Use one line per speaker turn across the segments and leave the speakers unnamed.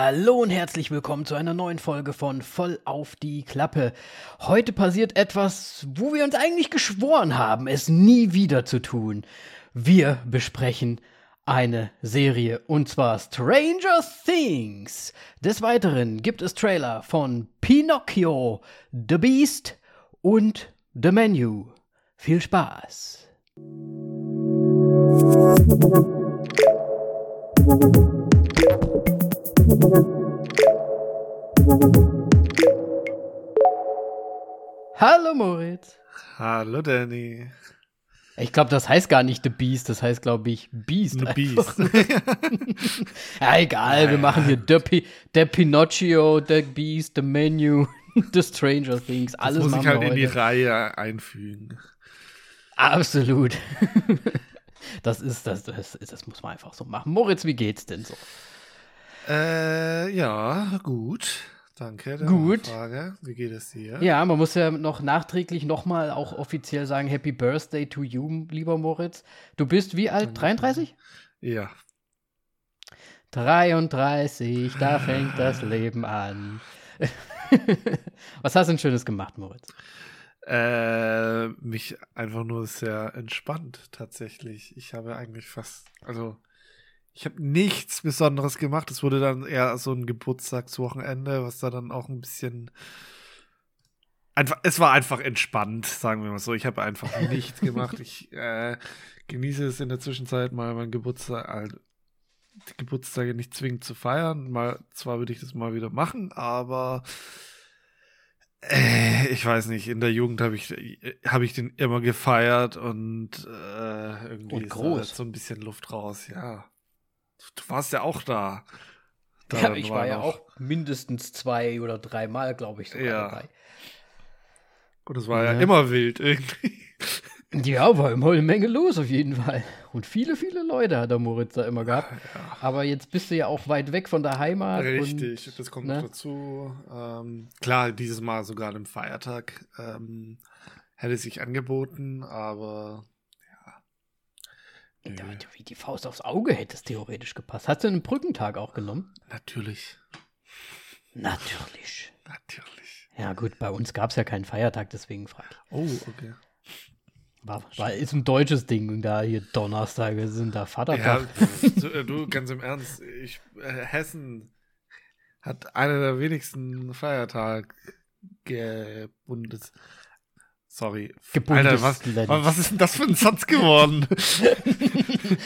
Hallo und herzlich willkommen zu einer neuen Folge von Voll auf die Klappe. Heute passiert etwas, wo wir uns eigentlich geschworen haben, es nie wieder zu tun. Wir besprechen eine Serie und zwar Stranger Things. Des Weiteren gibt es Trailer von Pinocchio, The Beast und The Menu. Viel Spaß. Hallo Moritz.
Hallo Danny.
Ich glaube, das heißt gar nicht The Beast, das heißt, glaube ich, Beast.
The Beast.
ja, egal, ja, wir machen hier The, P The Pinocchio, The Beast, The Menu, The Stranger Things, alles
das muss ich halt in die Reihe einfügen.
Absolut. Das ist, das, das, das muss man einfach so machen. Moritz, wie geht's denn so?
Äh, ja, gut. Danke.
Gut.
Frage. Wie geht es dir?
Ja, man muss ja noch nachträglich nochmal auch offiziell sagen, Happy Birthday to you, lieber Moritz. Du bist wie alt? 33?
Ja.
33, da fängt das Leben an. Was hast du denn Schönes gemacht, Moritz?
Äh, mich einfach nur sehr entspannt, tatsächlich. Ich habe eigentlich fast, also ich habe nichts Besonderes gemacht. Es wurde dann eher so ein Geburtstagswochenende, was da dann auch ein bisschen. Einfach, es war einfach entspannt, sagen wir mal so. Ich habe einfach nichts gemacht. Ich äh, genieße es in der Zwischenzeit mal meinen Geburtstag, halt, die Geburtstage nicht zwingend zu feiern. Mal, zwar würde ich das mal wieder machen, aber äh, ich weiß nicht, in der Jugend habe ich, hab ich den immer gefeiert und äh, irgendwie
und groß.
ist so ein bisschen Luft raus, ja. Du warst ja auch da.
da ja, ich war, war ja auch mindestens zwei oder dreimal, glaube ich, sogar ja. dabei.
Und es war ja. ja immer wild irgendwie.
Ja, war immer eine Menge los auf jeden Fall. Und viele, viele Leute hat der Moritz da immer gehabt. Ja. Aber jetzt bist du ja auch weit weg von der Heimat.
Richtig, und, das kommt ne? noch dazu. Ähm, klar, dieses Mal sogar am Feiertag ähm, hätte sich angeboten, aber
ja, wie die Faust aufs Auge hätte es theoretisch gepasst. Hast du einen Brückentag auch genommen?
Natürlich.
Natürlich.
Natürlich.
Ja, gut, bei uns gab es ja keinen Feiertag, deswegen frage ich.
Oh, okay.
War, war, ist ein deutsches Ding, da hier Donnerstage sind da Vatertag.
Ja, äh, du, ganz im Ernst, ich, äh, Hessen hat einer der wenigsten Feiertage gebundet. Sorry.
Alter,
was, was ist denn das für ein Satz geworden?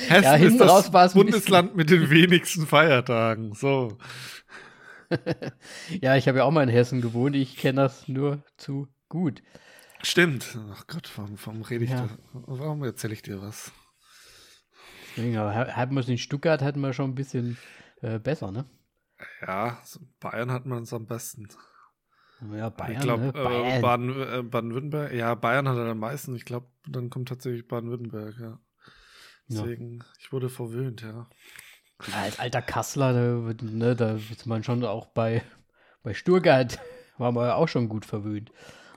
Hessen
ja,
ist das Bundesland mit den wenigsten Feiertagen. So.
ja, ich habe ja auch mal in Hessen gewohnt. Ich kenne das nur zu gut.
Stimmt. Ach Gott, warum, warum rede ich ja. da? Warum erzähle ich dir was?
Deswegen, aber hatten wir es in Stuttgart hatten wir schon ein bisschen äh, besser, ne?
Ja, Bayern hat man es am besten.
Ja, Bayern.
Ich glaube,
ne?
Äh, Baden, äh, Baden-Württemberg. Ja, Bayern hat er am meisten. Ich glaube, dann kommt tatsächlich Baden-Württemberg, ja. Deswegen, ja. ich wurde verwöhnt, ja.
ja als alter Kassler, da, ne, da ist man schon auch bei, bei Stuttgart, war man ja auch schon gut verwöhnt.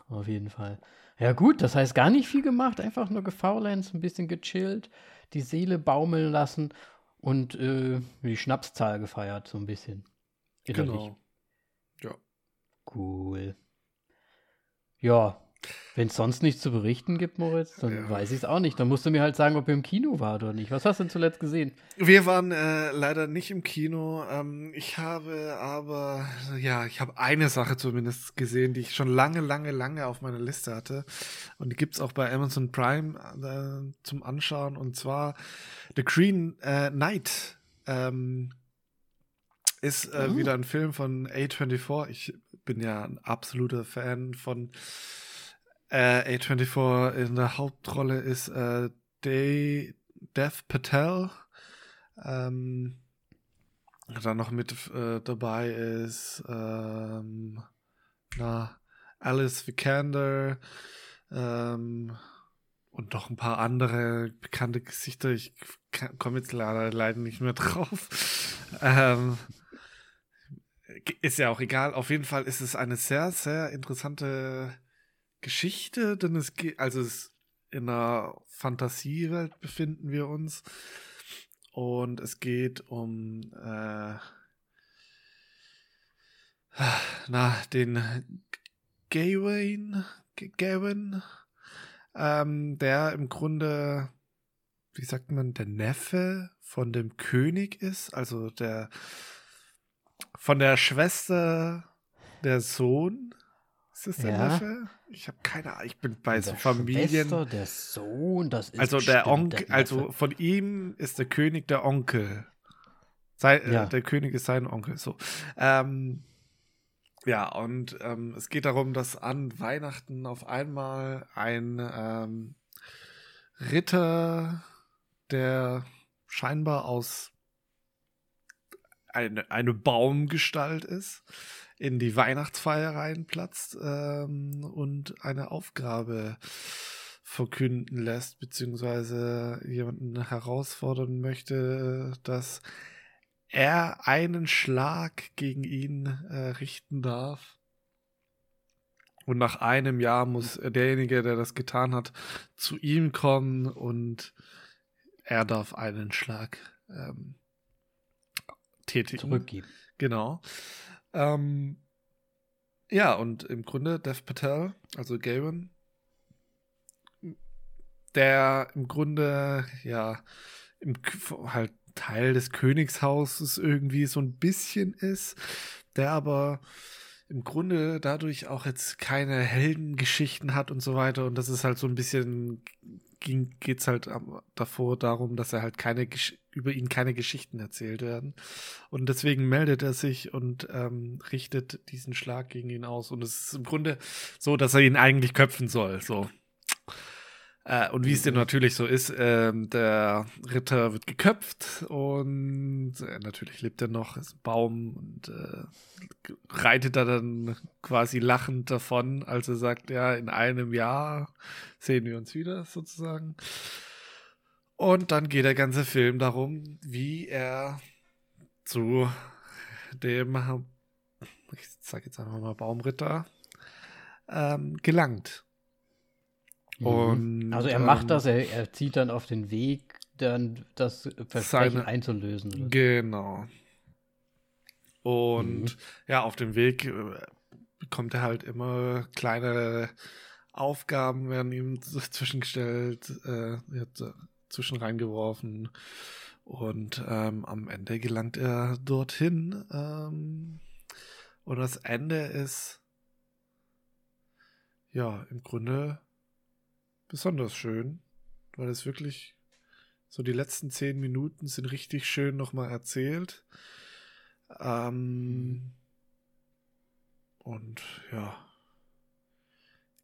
Auf jeden Fall. Ja, gut, das heißt gar nicht viel gemacht, einfach nur gefaulenzt, ein bisschen gechillt, die Seele baumeln lassen und äh, die Schnapszahl gefeiert, so ein bisschen.
Innerlich. Genau.
Cool. Ja, wenn es sonst nichts zu berichten gibt, Moritz, dann ja. weiß ich es auch nicht. Dann musst du mir halt sagen, ob ihr im Kino wart oder nicht. Was hast du denn zuletzt gesehen?
Wir waren äh, leider nicht im Kino. Ähm, ich habe aber, ja, ich habe eine Sache zumindest gesehen, die ich schon lange, lange, lange auf meiner Liste hatte. Und die gibt es auch bei Amazon Prime äh, zum Anschauen. Und zwar The Green äh, Knight. Ähm, ist äh, oh. wieder ein Film von A24. Ich bin ja ein absoluter Fan von äh, A24. In der Hauptrolle ist äh, Day, Dev Patel. Ähm, dann noch mit äh, dabei ist ähm, na, Alice Vikander ähm, und noch ein paar andere bekannte Gesichter. Ich komme jetzt leider, leider nicht mehr drauf. Ähm, ist ja auch egal. Auf jeden Fall ist es eine sehr, sehr interessante Geschichte, denn es geht, also es in einer Fantasiewelt befinden wir uns und es geht um äh, na, den Gawain, Gawain, ähm, der im Grunde, wie sagt man, der Neffe von dem König ist, also der von der Schwester der Sohn. Ist das der ja. Neffe? Ich habe keine Ahnung. Ich bin bei so Familien.
Schwester, der Sohn, das ist
Also der Onkel, also von ihm ist der König der Onkel. Sei, äh, ja. äh, der König ist sein Onkel. So. Ähm, ja, und ähm, es geht darum, dass an Weihnachten auf einmal ein ähm, Ritter, der scheinbar aus eine, eine Baumgestalt ist, in die Weihnachtsfeier reinplatzt ähm, und eine Aufgabe verkünden lässt, beziehungsweise jemanden herausfordern möchte, dass er einen Schlag gegen ihn äh, richten darf. Und nach einem Jahr muss derjenige, der das getan hat, zu ihm kommen und er darf einen Schlag ähm, tätigen.
Zurückgeben.
Genau. Ähm, ja, und im Grunde Dev Patel, also Gavin, der im Grunde, ja, im, halt Teil des Königshauses irgendwie so ein bisschen ist, der aber im Grunde dadurch auch jetzt keine Heldengeschichten hat und so weiter. Und das ist halt so ein bisschen, geht es halt davor darum, dass er halt keine, über ihn keine Geschichten erzählt werden. Und deswegen meldet er sich und ähm, richtet diesen Schlag gegen ihn aus. Und es ist im Grunde so, dass er ihn eigentlich köpfen soll. So. Äh, und wie es denn mhm. natürlich so ist, äh, der Ritter wird geköpft und äh, natürlich lebt er noch, ist ein Baum und äh, reitet da dann quasi lachend davon, als er sagt, ja, in einem Jahr sehen wir uns wieder sozusagen. Und dann geht der ganze Film darum, wie er zu dem, ich sag jetzt einfach mal Baumritter, ähm, gelangt.
Und, also er macht ähm, das, er, er zieht dann auf den Weg, dann das Versprechen seine, einzulösen.
Oder? Genau. Und mhm. ja, auf dem Weg äh, bekommt er halt immer kleine Aufgaben, werden ihm zwischengestellt, äh, zwischen reingeworfen. Und ähm, am Ende gelangt er dorthin. Ähm, und das Ende ist ja im Grunde besonders schön, weil es wirklich so die letzten zehn Minuten sind richtig schön nochmal erzählt. Ähm, und ja,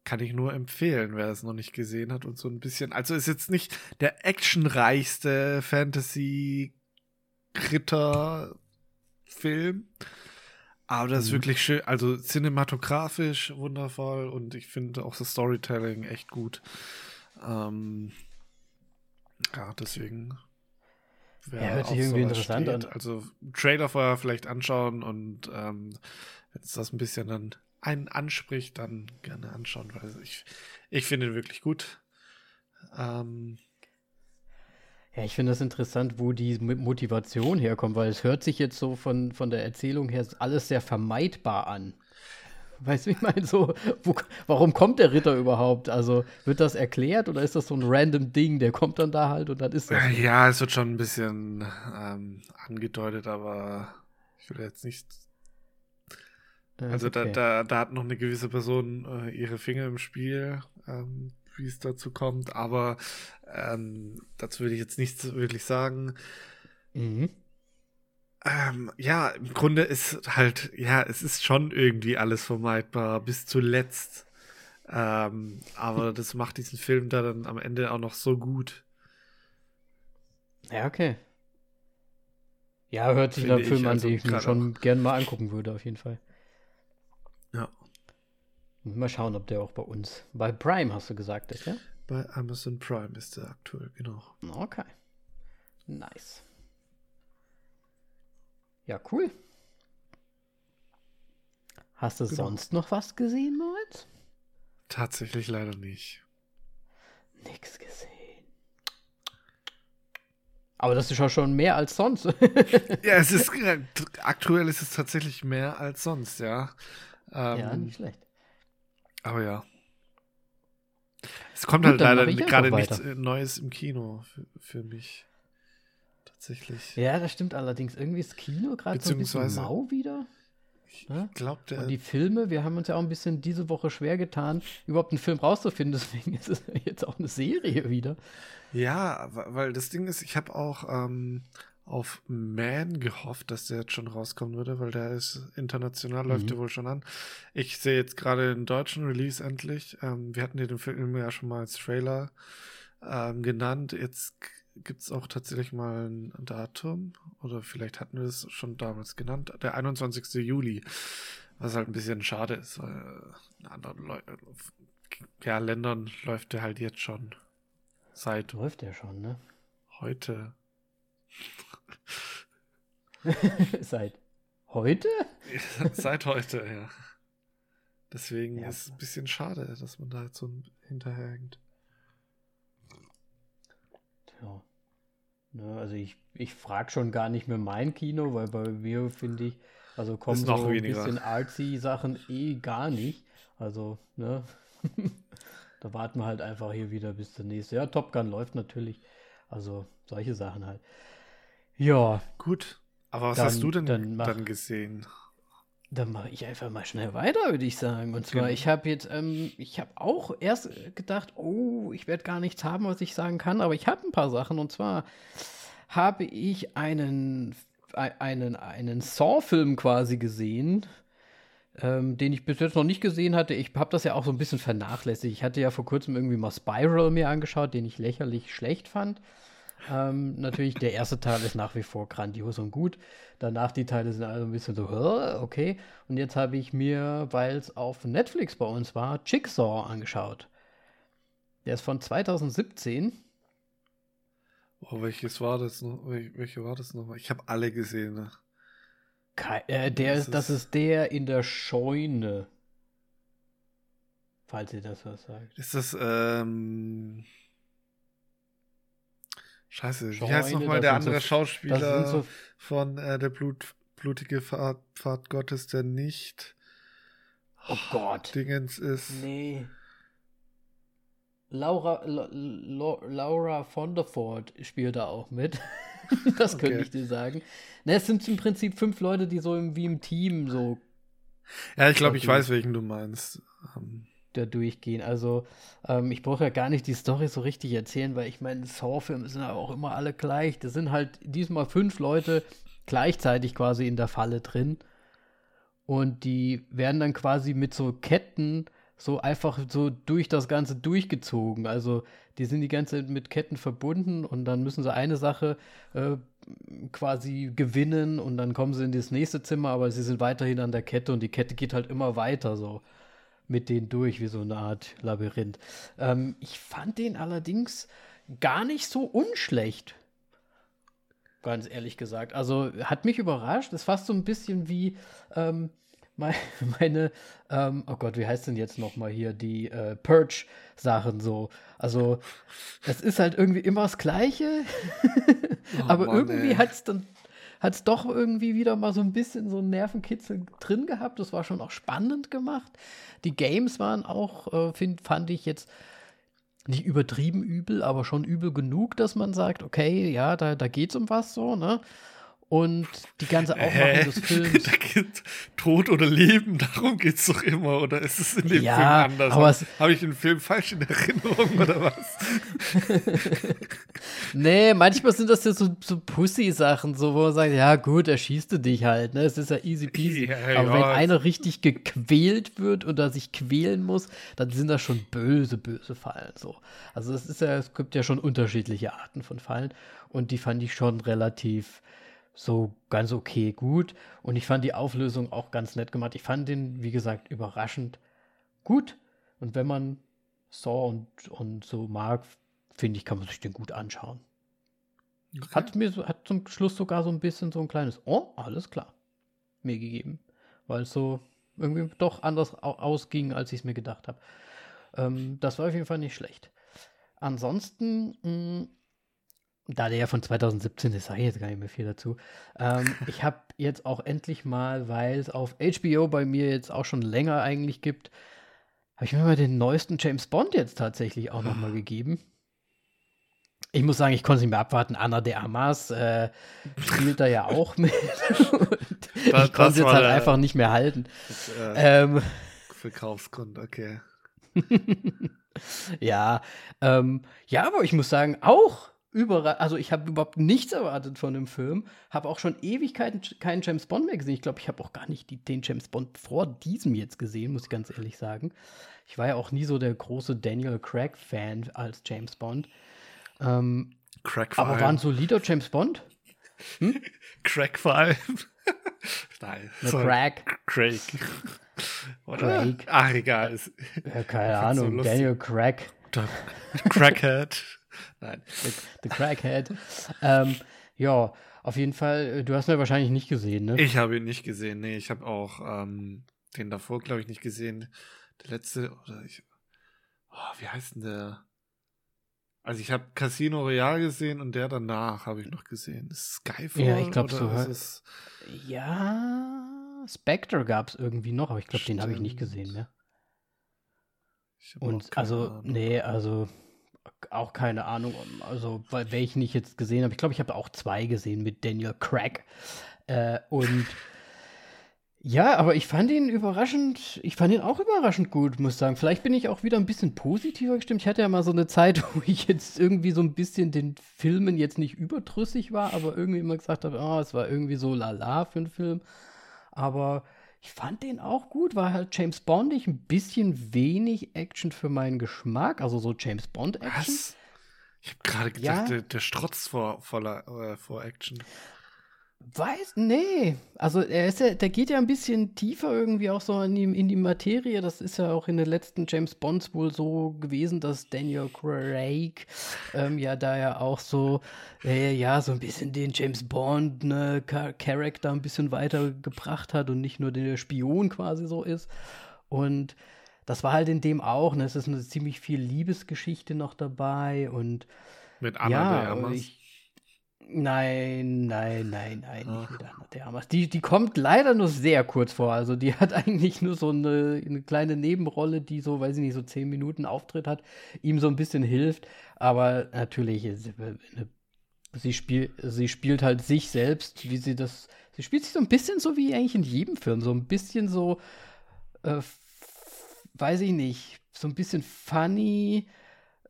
kann ich nur empfehlen, wer es noch nicht gesehen hat und so ein bisschen. Also ist jetzt nicht der actionreichste Fantasy-Ritter-Film, aber das mhm. ist wirklich schön, also cinematografisch wundervoll und ich finde auch das Storytelling echt gut. Ähm, ja, deswegen.
Ja, hört sich irgendwie interessant steht.
an. Also Trailer vorher vielleicht anschauen und ähm, wenn es das ein bisschen dann einen anspricht, dann gerne anschauen, weil ich, ich finde ihn wirklich gut. Ähm,
ja, ich finde das interessant, wo die Motivation herkommt, weil es hört sich jetzt so von, von der Erzählung her alles sehr vermeidbar an. Weißt du, ich meine, so, wo, warum kommt der Ritter überhaupt? Also, wird das erklärt oder ist das so ein random Ding, der kommt dann da halt und dann ist das?
Ja, es wird schon ein bisschen ähm, angedeutet, aber ich will jetzt nicht. Also, okay. da, da, da hat noch eine gewisse Person äh, ihre Finger im Spiel. Ähm, wie es dazu kommt, aber ähm, dazu würde ich jetzt nichts wirklich sagen. Mhm. Ähm, ja, im Grunde ist halt, ja, es ist schon irgendwie alles vermeidbar bis zuletzt. Ähm, aber das macht diesen Film da dann am Ende auch noch so gut.
Ja, okay. Ja, hört sich der Film an, also den ich mir schon gerne mal angucken würde, auf jeden Fall.
Ja.
Mal schauen, ob der auch bei uns. Bei Prime hast du gesagt, ist, ja?
Bei Amazon Prime ist der aktuell, genau.
Okay. Nice. Ja, cool. Hast du genau. sonst noch was gesehen, Moritz?
Tatsächlich leider nicht.
Nix gesehen. Aber das ist ja schon mehr als sonst.
ja, es ist aktuell ist es tatsächlich mehr als sonst, ja.
Ähm, ja, nicht schlecht.
Aber ja. Es kommt Gut, halt leider gerade nichts Neues im Kino für, für, mich. Tatsächlich.
Ja, das stimmt allerdings. Irgendwie ist Kino gerade so ein bisschen mau wieder.
Ich ne? glaube, der.
Und die Filme, wir haben uns ja auch ein bisschen diese Woche schwer getan, überhaupt einen Film rauszufinden. Deswegen ist es jetzt auch eine Serie wieder.
Ja, weil das Ding ist, ich habe auch ähm, auf Man gehofft, dass der jetzt schon rauskommen würde, weil der ist international, mhm. läuft der wohl schon an. Ich sehe jetzt gerade den deutschen Release endlich. Ähm, wir hatten den Film ja schon mal als Trailer ähm, genannt. Jetzt gibt es auch tatsächlich mal ein Datum, oder vielleicht hatten wir es schon damals genannt, der 21. Juli. Was halt ein bisschen schade ist, weil in anderen Leu ja, Ländern läuft der halt jetzt schon. Seit.
Läuft der schon, ne?
Heute.
Seit heute?
Seit heute, ja. Deswegen ja. ist es ein bisschen schade, dass man da jetzt so hinterherhängt.
Tja. Ne, also ich, ich frage schon gar nicht mehr mein Kino, weil bei mir finde ich, also kommen so ein weniger. bisschen artsy Sachen eh gar nicht. Also, ne? da warten wir halt einfach hier wieder bis der nächste. Ja, Top Gun läuft natürlich. Also solche Sachen halt. Ja.
Gut. Aber was dann, hast du denn dann, mach, dann gesehen?
Dann mache ich einfach mal schnell weiter, würde ich sagen. Und zwar, genau. ich habe jetzt, ähm, ich habe auch erst gedacht, oh, ich werde gar nichts haben, was ich sagen kann, aber ich habe ein paar Sachen. Und zwar habe ich einen, einen, einen Saw-Film quasi gesehen, ähm, den ich bis jetzt noch nicht gesehen hatte. Ich habe das ja auch so ein bisschen vernachlässigt. Ich hatte ja vor kurzem irgendwie mal Spiral mir angeschaut, den ich lächerlich schlecht fand. Ähm, natürlich, der erste Teil ist nach wie vor grandios und gut. Danach die Teile sind also ein bisschen so, okay. Und jetzt habe ich mir, weil es auf Netflix bei uns war, Jigsaw angeschaut. Der ist von 2017.
Oh, welches war das noch? Welche war das noch? Ich habe alle gesehen. Ne?
Ke äh, der, das, das ist der in der Scheune. Falls ihr das was sagt.
Ist das, ähm. Scheiße, wie heißt nochmal der andere so, Schauspieler so von äh, der Blut, blutige Pfad, Pfad Gottes, der nicht
Oh Gott.
Dingens ist.
Nee. Laura, La, La, Laura Fonderford spielt da auch mit. das könnte okay. ich dir sagen. Ne, es sind im Prinzip fünf Leute, die so im, wie im Team so.
Ja, ich glaube, ich weiß, welchen du meinst. Um.
Da durchgehen. Also ähm, ich brauche ja gar nicht die Story so richtig erzählen, weil ich meine, Saw-Filme sind ja auch immer alle gleich. Da sind halt diesmal fünf Leute gleichzeitig quasi in der Falle drin. Und die werden dann quasi mit so Ketten so einfach so durch das Ganze durchgezogen. Also die sind die ganze Zeit mit Ketten verbunden und dann müssen sie eine Sache äh, quasi gewinnen und dann kommen sie in das nächste Zimmer, aber sie sind weiterhin an der Kette und die Kette geht halt immer weiter so mit denen durch, wie so eine Art Labyrinth. Ähm, ich fand den allerdings gar nicht so unschlecht. Ganz ehrlich gesagt. Also hat mich überrascht. Es ist fast so ein bisschen wie ähm, meine, meine ähm, oh Gott, wie heißt denn jetzt nochmal hier, die äh, Purge-Sachen so. Also, es ist halt irgendwie immer das Gleiche, oh, aber Mann, irgendwie hat es dann hat es doch irgendwie wieder mal so ein bisschen so einen Nervenkitzel drin gehabt. Das war schon auch spannend gemacht. Die Games waren auch, äh, find, fand ich jetzt nicht übertrieben übel, aber schon übel genug, dass man sagt, okay, ja, da, da es um was so, ne? Und die ganze Aufmachung des Films.
Tod oder Leben, darum geht es doch immer, oder ist es in dem
ja,
Film anders? Habe ich den Film falsch in Erinnerung oder was?
nee, manchmal sind das ja so, so Pussy-Sachen, so, wo man sagt, ja gut, erschießt du dich halt, ne? Es ist ja easy peasy. Ja, Aber ja, wenn einer richtig gequält wird oder sich quälen muss, dann sind das schon böse, böse Fallen. So. Also es ist ja, es gibt ja schon unterschiedliche Arten von Fallen und die fand ich schon relativ so ganz okay gut. Und ich fand die Auflösung auch ganz nett gemacht. Ich fand den, wie gesagt, überraschend gut. Und wenn man Saw und, und so mag, finde ich, kann man sich den gut anschauen. Okay. Hat mir hat zum Schluss sogar so ein bisschen so ein kleines Oh, alles klar, mir gegeben. Weil es so irgendwie doch anders ausging, als ich es mir gedacht habe. Ähm, das war auf jeden Fall nicht schlecht. Ansonsten mh, hm, da der ja von 2017 ist, sage ich jetzt gar nicht mehr viel dazu. Ähm, ich habe jetzt auch endlich mal, weil es auf HBO bei mir jetzt auch schon länger eigentlich gibt, habe ich mir mal den neuesten James Bond jetzt tatsächlich auch nochmal gegeben. Ich muss sagen, ich konnte es nicht mehr abwarten. Anna de Amas äh, spielt da ja auch mit. das, ich konnte es jetzt halt einfach nicht mehr halten. Das, äh, ähm,
Verkaufsgrund, okay.
ja, ähm, ja, aber ich muss sagen, auch überall, also ich habe überhaupt nichts erwartet von dem Film, habe auch schon Ewigkeiten keinen James Bond mehr gesehen. Ich glaube, ich habe auch gar nicht die, den James Bond vor diesem jetzt gesehen, muss ich ganz ehrlich sagen. Ich war ja auch nie so der große Daniel Craig-Fan als James Bond. Ähm, Craig aber war ein solider James Bond?
Hm? Craig vor allem. Nein.
Craig.
Craig. Oder? Craig. Ach, egal.
Ja, keine Ahnung. So Daniel Craig.
Crackhead.
Nein. The, the Crackhead. ähm, ja, auf jeden Fall, äh, du hast ihn ja wahrscheinlich nicht gesehen, ne?
Ich habe ihn nicht gesehen, nee, ich habe auch ähm, den davor, glaube ich, nicht gesehen. Der letzte, oder ich. Oh, wie heißt denn der? Also ich habe Casino Royale gesehen und der danach habe ich noch gesehen. Ist Skyfall?
Ja, ich glaube so. Es... Ja, Spectre gab es irgendwie noch, aber ich glaube, den habe ich nicht gesehen mehr. Und also, Ahnung. nee, also auch keine Ahnung, also welchen ich jetzt gesehen habe. Ich glaube, ich habe auch zwei gesehen mit Daniel Craig. Äh, und ja, aber ich fand ihn überraschend, ich fand ihn auch überraschend gut, muss sagen. Vielleicht bin ich auch wieder ein bisschen positiver gestimmt. Ich hatte ja mal so eine Zeit, wo ich jetzt irgendwie so ein bisschen den Filmen jetzt nicht überdrüssig war, aber irgendwie immer gesagt habe, oh, es war irgendwie so lala für einen Film. Aber ich fand den auch gut, war halt James Bondig, ein bisschen wenig Action für meinen Geschmack, also so James Bond Action. Was?
Ich habe gerade gedacht, ja. der, der strotzt vor, voller, äh, vor Action.
Weiß, nee. Also er ist ja, der geht ja ein bisschen tiefer irgendwie auch so in die, in die Materie. Das ist ja auch in den letzten James Bonds wohl so gewesen, dass Daniel Craig ähm, ja da ja auch so, äh, ja, so ein bisschen den James Bond, ne, Charakter ein bisschen weitergebracht hat und nicht nur der Spion quasi so ist. Und das war halt in dem auch, ne? Es ist eine ziemlich viel Liebesgeschichte noch dabei und
mit Anna ja, de Armas. Ich,
Nein, nein, nein, nein, Ach. nicht mit Anna de Armas. Die, die kommt leider nur sehr kurz vor. Also die hat eigentlich nur so eine, eine kleine Nebenrolle, die so, weiß ich nicht, so zehn Minuten Auftritt hat, ihm so ein bisschen hilft. Aber natürlich, sie, spiel, sie spielt halt sich selbst, wie sie das. Sie spielt sich so ein bisschen so wie eigentlich in jedem Film. So ein bisschen so, äh, weiß ich nicht, so ein bisschen funny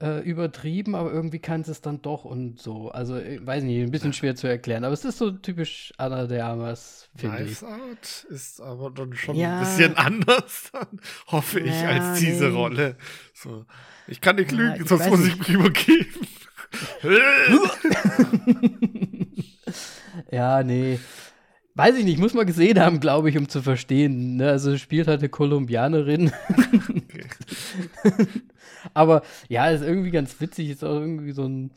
äh, übertrieben, aber irgendwie kann es dann doch und so. Also, ich äh, weiß nicht, ein bisschen schwer zu erklären, aber es ist so typisch Anna de Armas, finde
nice ich. Out ist aber dann schon ja. ein bisschen anders, dann, hoffe ich, ja, als diese nee. Rolle. So. Ich kann nicht lügen, ja, sonst muss ich mich übergeben.
ja, nee. Weiß ich nicht, muss man gesehen haben, glaube ich, um zu verstehen. Ne? Also spielt halt eine Kolumbianerin. Okay. Aber ja, ist irgendwie ganz witzig, ist auch irgendwie so ein,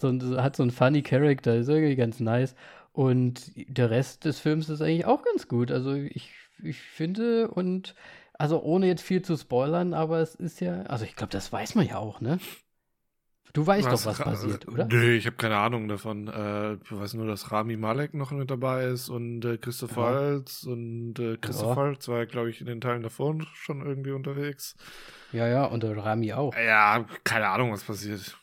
so ein hat so einen funny Character, ist irgendwie ganz nice. Und der Rest des Films ist eigentlich auch ganz gut. Also ich, ich finde und also ohne jetzt viel zu spoilern, aber es ist ja, also ich glaube, das weiß man ja auch, ne? Du weißt was, doch, was passiert, oder?
Nee, ich habe keine Ahnung davon. Äh, ich weiß nur, dass Rami Malek noch mit dabei ist und äh, Christoph ja. Waltz und äh, Christoph ja. Waltz war, glaube ich, in den Teilen davor schon irgendwie unterwegs.
Ja, ja, und der Rami auch.
Ja, keine Ahnung, was passiert.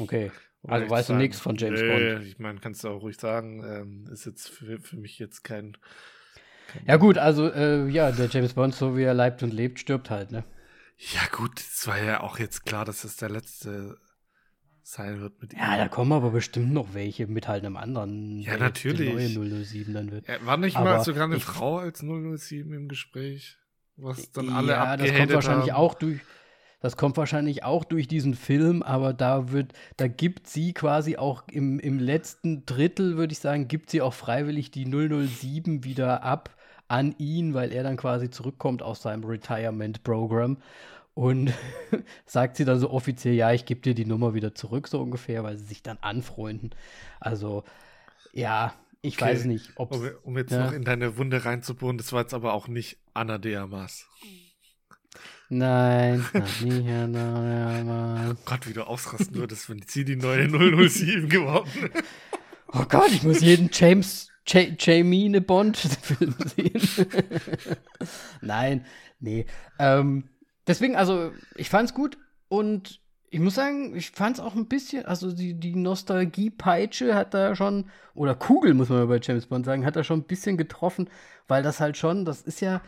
Okay. Also weißt du nichts von James nee, Bond?
Ich meine, kannst du auch ruhig sagen, ähm, ist jetzt für, für mich jetzt kein,
kein Ja, gut, also äh, ja, der James Bond, so wie er leibt und lebt, stirbt halt, ne?
Ja, gut, es war ja auch jetzt klar, dass das der letzte sein wird mit
ihm. Ja, da kommen aber bestimmt noch welche mit halt einem anderen.
Ja, natürlich.
Der neue 007 dann wird.
Ja, war nicht aber mal sogar eine Frau als 007 im Gespräch? Was dann alle Ja,
das kommt wahrscheinlich haben. auch durch. Das kommt wahrscheinlich auch durch diesen Film, aber da wird, da gibt sie quasi auch im, im letzten Drittel, würde ich sagen, gibt sie auch freiwillig die 007 wieder ab an ihn, weil er dann quasi zurückkommt aus seinem Retirement-Programm. Und sagt sie dann so offiziell, ja, ich gebe dir die Nummer wieder zurück, so ungefähr, weil sie sich dann anfreunden. Also, ja, ich okay. weiß nicht, ob.
Um, um jetzt ja. noch in deine Wunde reinzubohren, das war jetzt aber auch nicht Anna de Amas.
Nein, nie Herr Neumann.
Oh Gott, wie du ausrasten würdest, wenn sie die neue 007 geworden.
Oh Gott, ich muss jeden James Ja- Jamie Bond-Film sehen. Nein, nee. Ähm, deswegen, also, ich fand's gut und ich muss sagen, ich fand's auch ein bisschen, also die, die Nostalgie-Peitsche hat da schon, oder Kugel, muss man bei James Bond sagen, hat da schon ein bisschen getroffen, weil das halt schon, das ist ja,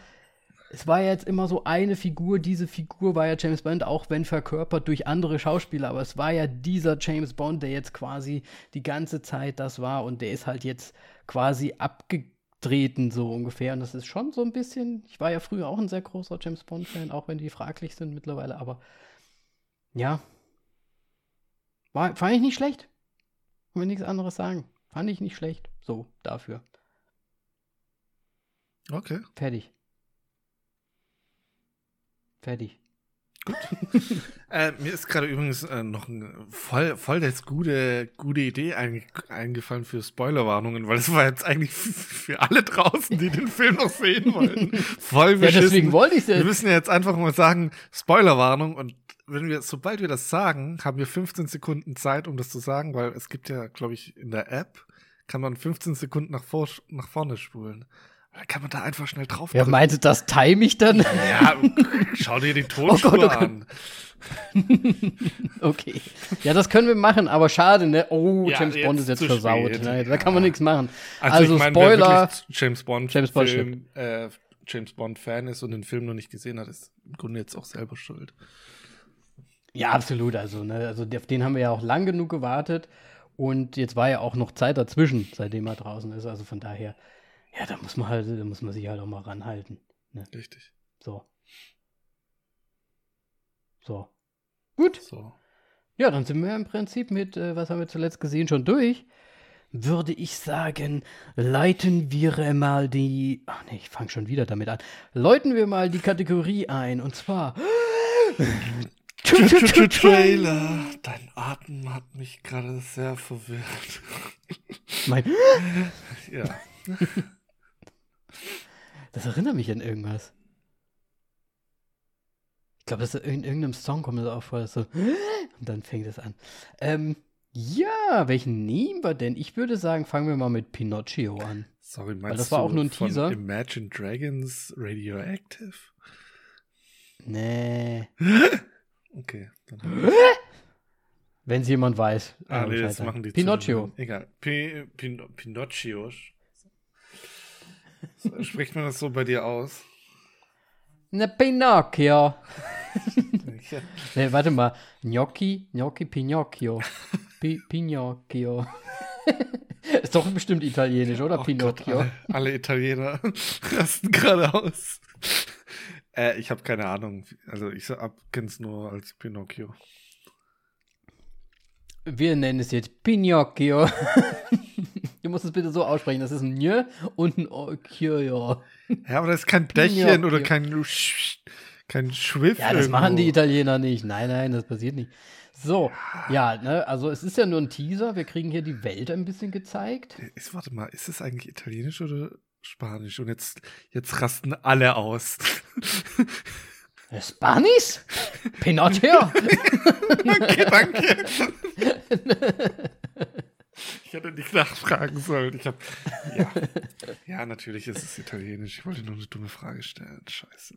es war ja jetzt immer so eine Figur, diese Figur war ja James Bond, auch wenn verkörpert durch andere Schauspieler, aber es war ja dieser James Bond, der jetzt quasi die ganze Zeit das war und der ist halt jetzt quasi abgetreten, so ungefähr. Und das ist schon so ein bisschen, ich war ja früher auch ein sehr großer James Bond-Fan, auch wenn die fraglich sind mittlerweile, aber ja, war, fand ich nicht schlecht. Kann man nichts anderes sagen. Fand ich nicht schlecht. So, dafür.
Okay.
Fertig. Fertig.
Äh, mir ist gerade übrigens äh, noch ein, voll, voll das gute, gute Idee einge eingefallen für Spoilerwarnungen, weil es war jetzt eigentlich für alle draußen, die den Film noch sehen wollten. Voll
Ja,
beschissen.
deswegen wollte ich es
Wir müssen ja jetzt einfach mal sagen, Spoilerwarnung und wenn wir, sobald wir das sagen, haben wir 15 Sekunden Zeit, um das zu sagen, weil es gibt ja, glaube ich, in der App kann man 15 Sekunden nach, vor, nach vorne spulen. Da kann man da einfach schnell drauf
Wer meinte, das time ich dann?
Ja, schau dir die
Oh Gott,
Tonspur
oh Gott.
an.
okay. Ja, das können wir machen, aber schade, ne? Oh,
Ja,
James Bond ist
jetzt
versaut. Ne? Da kann man nichts machen.
Also,
Also,
ich meine, wer
Spoiler.
James Bond,
James Bond
Film, äh, James Bond Fan ist und den Film noch nicht gesehen hat, ist im Grunde jetzt auch selber schuld.
Ja, absolut. Also, ne, also auf den haben wir ja auch lang genug gewartet. Und jetzt war ja auch noch Zeit dazwischen, seitdem er draußen ist. Also von daher, ja, da muss man halt, da muss man sich halt auch mal ranhalten.
Richtig.
So. So. Gut.
So.
Ja, dann sind wir im Prinzip mit, äh, was haben wir zuletzt gesehen, schon durch. Würde ich sagen, leiten wir mal die. Ach nee, ich fange schon wieder damit an. Läuten wir mal die Kategorie ein. Und zwar.
Trailer. Dein Atem hat mich gerade sehr verwirrt.
Mein,
Ja.
das erinnert mich an irgendwas. Ich glaube, das ist in irgendeinem Song kommt das auch vor. Das so, und dann fängt es an. Ähm, ja, welchen nehmen wir denn? Ich würde sagen, fangen wir mal mit Pinocchio an.
Sorry, meinst
das war
du
auch nur ein
von
Teaser.
Imagine Dragons Radioactive?
Nee.
Okay. Dann
Wenn es jemand weiß.
ah,
äh,
nee, das machen die
Pinocchio.
Zuhörer. Egal. Pi Pin Pinocchio. Spricht man das so bei dir aus?
Ne, Pinocchio.
Ja.
Ne, warte mal. Gnocchi, Gnocchi, Pinocchio. Pi Pinocchio. Ist doch bestimmt italienisch, oder?
Oh
Pinocchio.
Gott, alle, alle Italiener rasten gerade aus. Äh, ich habe keine Ahnung. Also ich kenne es nur als Pinocchio.
Wir nennen es jetzt Pinocchio. du musst es bitte so aussprechen. Das ist ein Nj und ein Okio.
Ja, aber das ist kein Dächchen oder kein kein Schwiff.
Ja, das machen die
irgendwo.
Italiener nicht. Nein, nein, das passiert nicht. So, ja, ne, also es ist ja nur ein Teaser. Wir kriegen hier die Welt ein bisschen gezeigt.
Ist, warte mal, ist es eigentlich italienisch oder spanisch? Und jetzt, jetzt rasten alle aus.
Spanis? Pinocchio?
okay, danke. Ich hätte nicht nachfragen sollen. Ich habe ja. ja, natürlich ist es italienisch. Ich wollte nur eine dumme Frage stellen. Scheiße.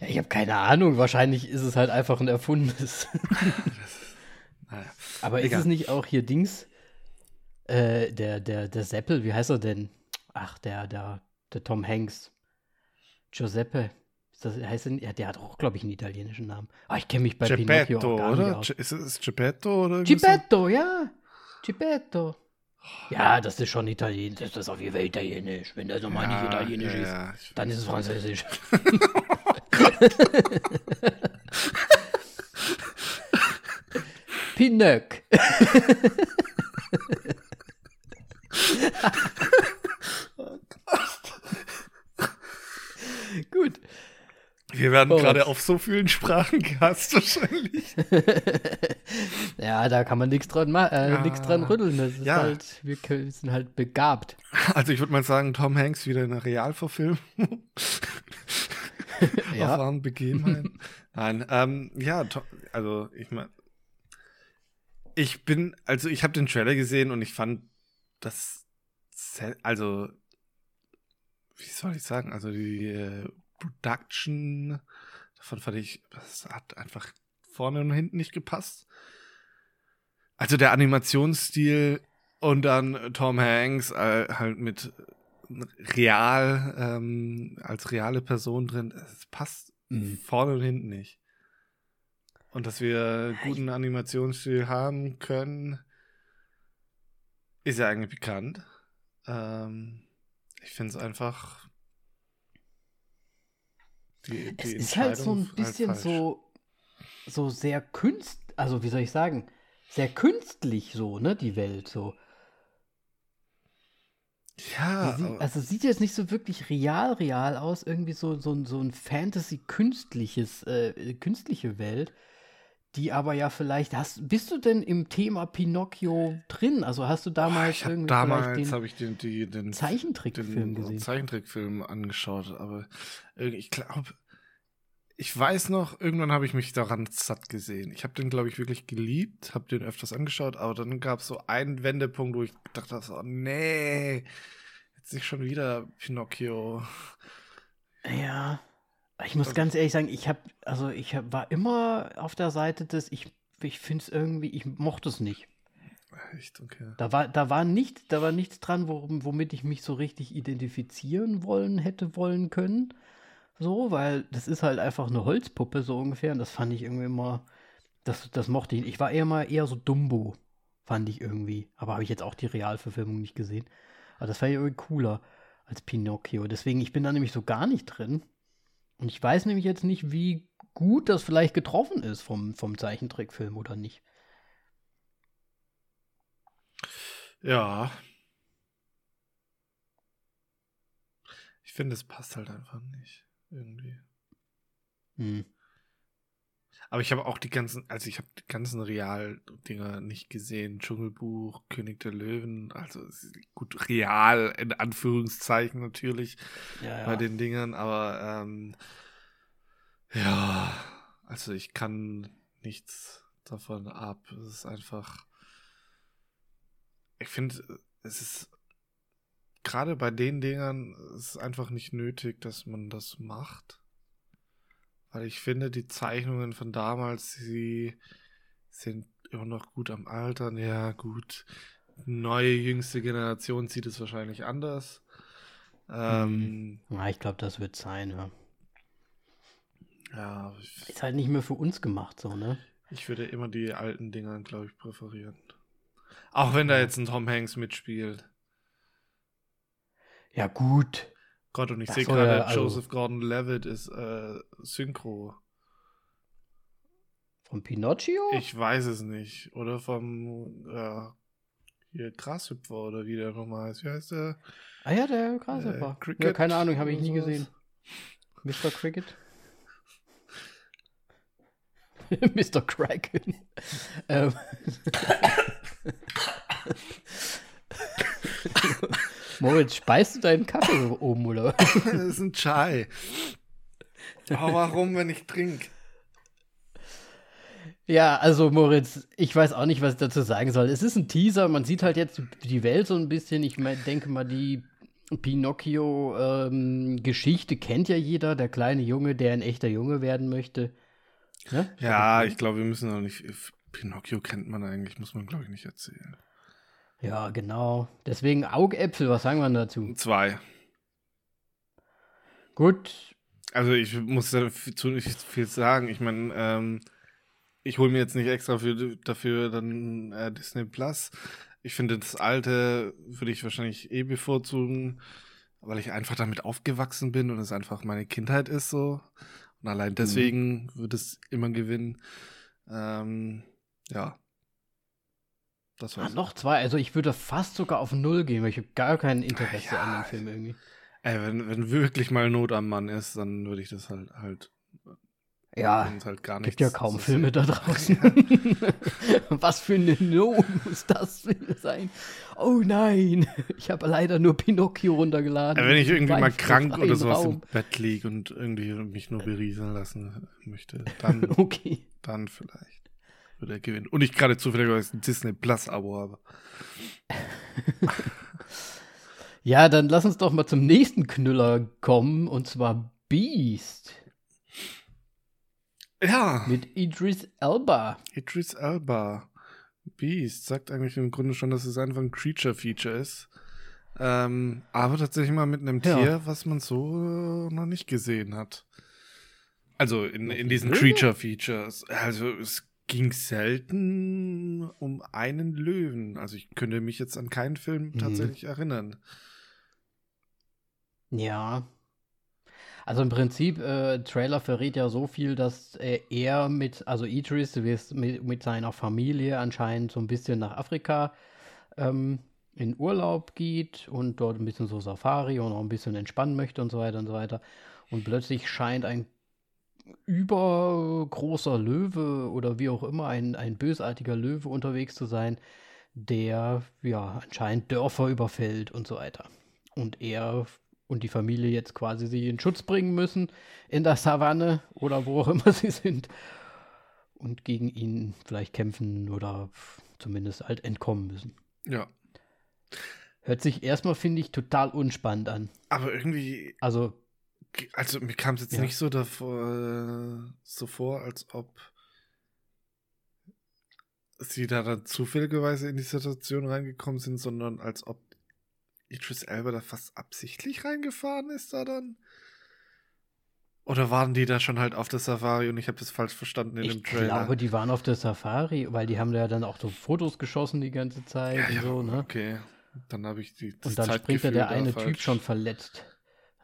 Ja, ich habe keine Ahnung. Wahrscheinlich ist es halt einfach ein erfundenes.
Naja.
Aber ist
Egal.
es nicht auch hier Dings? Äh, der, der, der Seppel, wie heißt er denn? Ach, der, der, der Tom Hanks. Giuseppe. Ist das, heißt ja, der hat auch, glaube ich, einen italienischen Namen. Ah, ich kenne mich bei Pinocchio
Geppetto,
auch gar nicht
oder?
aus.
Ge- Ist es Geppetto oder?
Geppetto, ja. Geppetto. Ja, das ist schon italienisch. Das ist auf jeden Fall italienisch. Wenn das nochmal nicht italienisch
ja,
ist,
ja.
Dann ist es französisch. Pinöck. Gut.
Wir werden gerade auf so vielen Sprachen gehasst wahrscheinlich.
Ja, da kann man nichts dran, äh,
Ja.
nix dran rütteln. Das ist
Ja.
halt, wir sind halt begabt.
Also ich würde mal sagen, Tom Hanks wieder in einer Realverfilmung. ja. auf wahren Begebenheiten. Nein, ähm, ja, also ich meine, ich bin, also ich habe den Trailer gesehen und ich fand das, also, wie soll ich sagen, also die äh, Production, davon fand ich, das hat einfach vorne und hinten nicht gepasst. Also der Animationsstil und dann Tom Hanks äh, halt mit real, ähm, als reale Person drin, es passt mhm. vorne und hinten nicht. Und dass wir guten Animationsstil haben können, ist ja eigentlich bekannt. Ähm, ich finde es einfach.
Die, die es ist halt so ein halt bisschen halt so, so sehr künst, also wie soll ich sagen, sehr künstlich so, ne, die Welt so.
Ja.
Sie, also sieht jetzt nicht so wirklich real, real aus, irgendwie so, so, so ein Fantasy-künstliches, äh, künstliche Welt die aber ja vielleicht hast bist du denn im Thema Pinocchio drin? Also hast du damals
oh,
irgendwie
damals habe ich den, die, den
Zeichentrickfilm gesehen?
Zeichentrickfilm angeschaut, aber ich glaube ich weiß noch, irgendwann habe ich mich daran satt gesehen. Ich habe den, glaube ich, wirklich geliebt, habe den öfters angeschaut, aber dann gab es so einen Wendepunkt, wo ich dachte, so, nee, jetzt nicht schon wieder Pinocchio.
Ja, ich muss ganz ehrlich sagen, ich habe, also ich hab, war immer auf der Seite des, ich, ich finde es irgendwie, ich mochte es nicht.
Echt, okay.
Da war, da war nicht, da war nichts dran, worum, womit ich mich so richtig identifizieren wollen hätte wollen können. So, weil das ist halt einfach eine Holzpuppe, so ungefähr. Und das fand ich irgendwie immer, das, das mochte ich. Ich war eher mal eher so Dumbo, fand ich irgendwie. Aber habe ich jetzt auch die Realverfilmung nicht gesehen. Aber das fand ich irgendwie cooler als Pinocchio. Deswegen, ich bin da nämlich so gar nicht drin. Und ich weiß nämlich jetzt nicht, wie gut das vielleicht getroffen ist vom, vom Zeichentrickfilm oder nicht.
Ja. Ich finde, es passt halt einfach nicht. Irgendwie. Hm. Aber ich habe auch die ganzen, also ich habe die ganzen Real-Dinger nicht gesehen. Dschungelbuch, König der Löwen, also gut, real in Anführungszeichen natürlich ja, ja. bei den Dingern, aber ähm, ja, also ich kann nichts davon ab. Es ist einfach. Ich finde, es ist gerade bei den Dingern es ist einfach nicht nötig, dass man das macht. Weil ich finde, die Zeichnungen von damals, sie sind immer noch gut am Altern. Ja, gut. Neue, jüngste Generation sieht es wahrscheinlich anders.
Ähm, ja, ich glaube, das wird sein, ja.
Ja.
Ist halt nicht mehr für uns gemacht, so, ne?
Ich würde immer die alten Dinger, glaube ich, präferieren. Auch wenn da jetzt ein Tom Hanks mitspielt.
Ja, gut.
Gott, und ich sehe gerade, ja, also Joseph Gordon-Levitt ist äh, Synchro.
Von Pinocchio?
Ich weiß es nicht. Oder vom äh, hier Grashüpfer oder wie der nochmal heißt. Wie heißt der?
Ah ja, der Grashüpfer. Äh, ja, keine Ahnung, habe ich nie gesehen. Mr. Cricket? Mr. Kraken. ähm. Moritz, speist du deinen Kaffee oben, oder?
das ist ein Chai. Aber warum, wenn ich trinke?
Ja, also Moritz, ich weiß auch nicht, was ich dazu sagen soll. Es ist ein Teaser, man sieht halt jetzt die Welt so ein bisschen. Ich mein, denke mal, die Pinocchio-Geschichte ähm, kennt ja jeder, der kleine Junge, der ein echter Junge werden möchte.
Ja, ja ich glaube, wir müssen noch nicht. Pinocchio kennt man eigentlich, muss man, glaube ich, nicht erzählen.
Ja, genau. Deswegen Augäpfel, was sagen wir dazu?
Zwei.
Gut.
Also ich muss dazu nicht viel sagen. Ich meine, ähm, ich hole mir jetzt nicht extra für, dafür dann äh, Disney Plus. Ich finde, das alte würde ich wahrscheinlich eh bevorzugen, weil ich einfach damit aufgewachsen bin und es einfach meine Kindheit ist so. Und allein deswegen mhm. wird es immer gewinnen. Ähm, ja.
Das war's. Ah, noch zwei. Also ich würde fast sogar auf Null gehen, weil ich habe gar kein Interesse ja, an dem Film irgendwie.
Ey, wenn, wenn wirklich mal Not am Mann ist, dann würde ich das halt halt
Ja,
halt gar
gibt ja kaum Filme da draußen. Ja. Was für eine Not muss das sein? Oh nein, ich habe leider nur Pinocchio runtergeladen.
Wenn ich irgendwie mal krank oder sowas Raum. im Bett liege und irgendwie mich nur berieseln lassen möchte, dann, okay. dann vielleicht würde er gewinnen. Und ich gerade zufälligerweise ein Disney Plus Abo habe.
ja, dann lass uns doch mal zum nächsten Knüller kommen und zwar Beast.
Ja.
Mit Idris Elba.
Idris Elba. Beast sagt eigentlich im Grunde schon, dass es einfach ein Creature-Feature ist. Ähm, aber tatsächlich mal mit einem ja. Tier, was man so noch nicht gesehen hat. Also in, in diesen Creature-Features. Also es ging selten um einen Löwen. Also ich könnte mich jetzt an keinen Film mhm. tatsächlich erinnern.
Ja, also im Prinzip, äh, Trailer verrät ja so viel, dass äh, er mit, also Idris mit, mit, seiner Familie anscheinend so ein bisschen nach Afrika ähm, in Urlaub geht und dort ein bisschen so Safari und auch ein bisschen entspannen möchte und so weiter und so weiter. Und plötzlich scheint ein übergroßer Löwe oder wie auch immer, ein, ein bösartiger Löwe unterwegs zu sein, der ja anscheinend Dörfer überfällt und so weiter. Und er und die Familie jetzt quasi sie in Schutz bringen müssen in der Savanne oder wo auch immer sie sind und gegen ihn vielleicht kämpfen oder zumindest halt entkommen müssen.
Ja.
Hört sich erstmal, finde ich, total unspannend an.
Aber irgendwie.
Also.
Also, mir kam es jetzt ja. nicht so davor, so vor, als ob sie da dann zufälligerweise in die Situation reingekommen sind, sondern als ob Idris Elba da fast absichtlich reingefahren ist da dann? Oder waren die da schon halt auf der Safari und ich habe das falsch verstanden in
ich
dem Trailer?
Ich glaube, die waren auf der Safari, weil die haben da ja dann auch so Fotos geschossen die ganze Zeit ja, und ja, so, ne?
Okay, dann habe ich die
das Und dann springt da der eine falsch. Typ schon verletzt.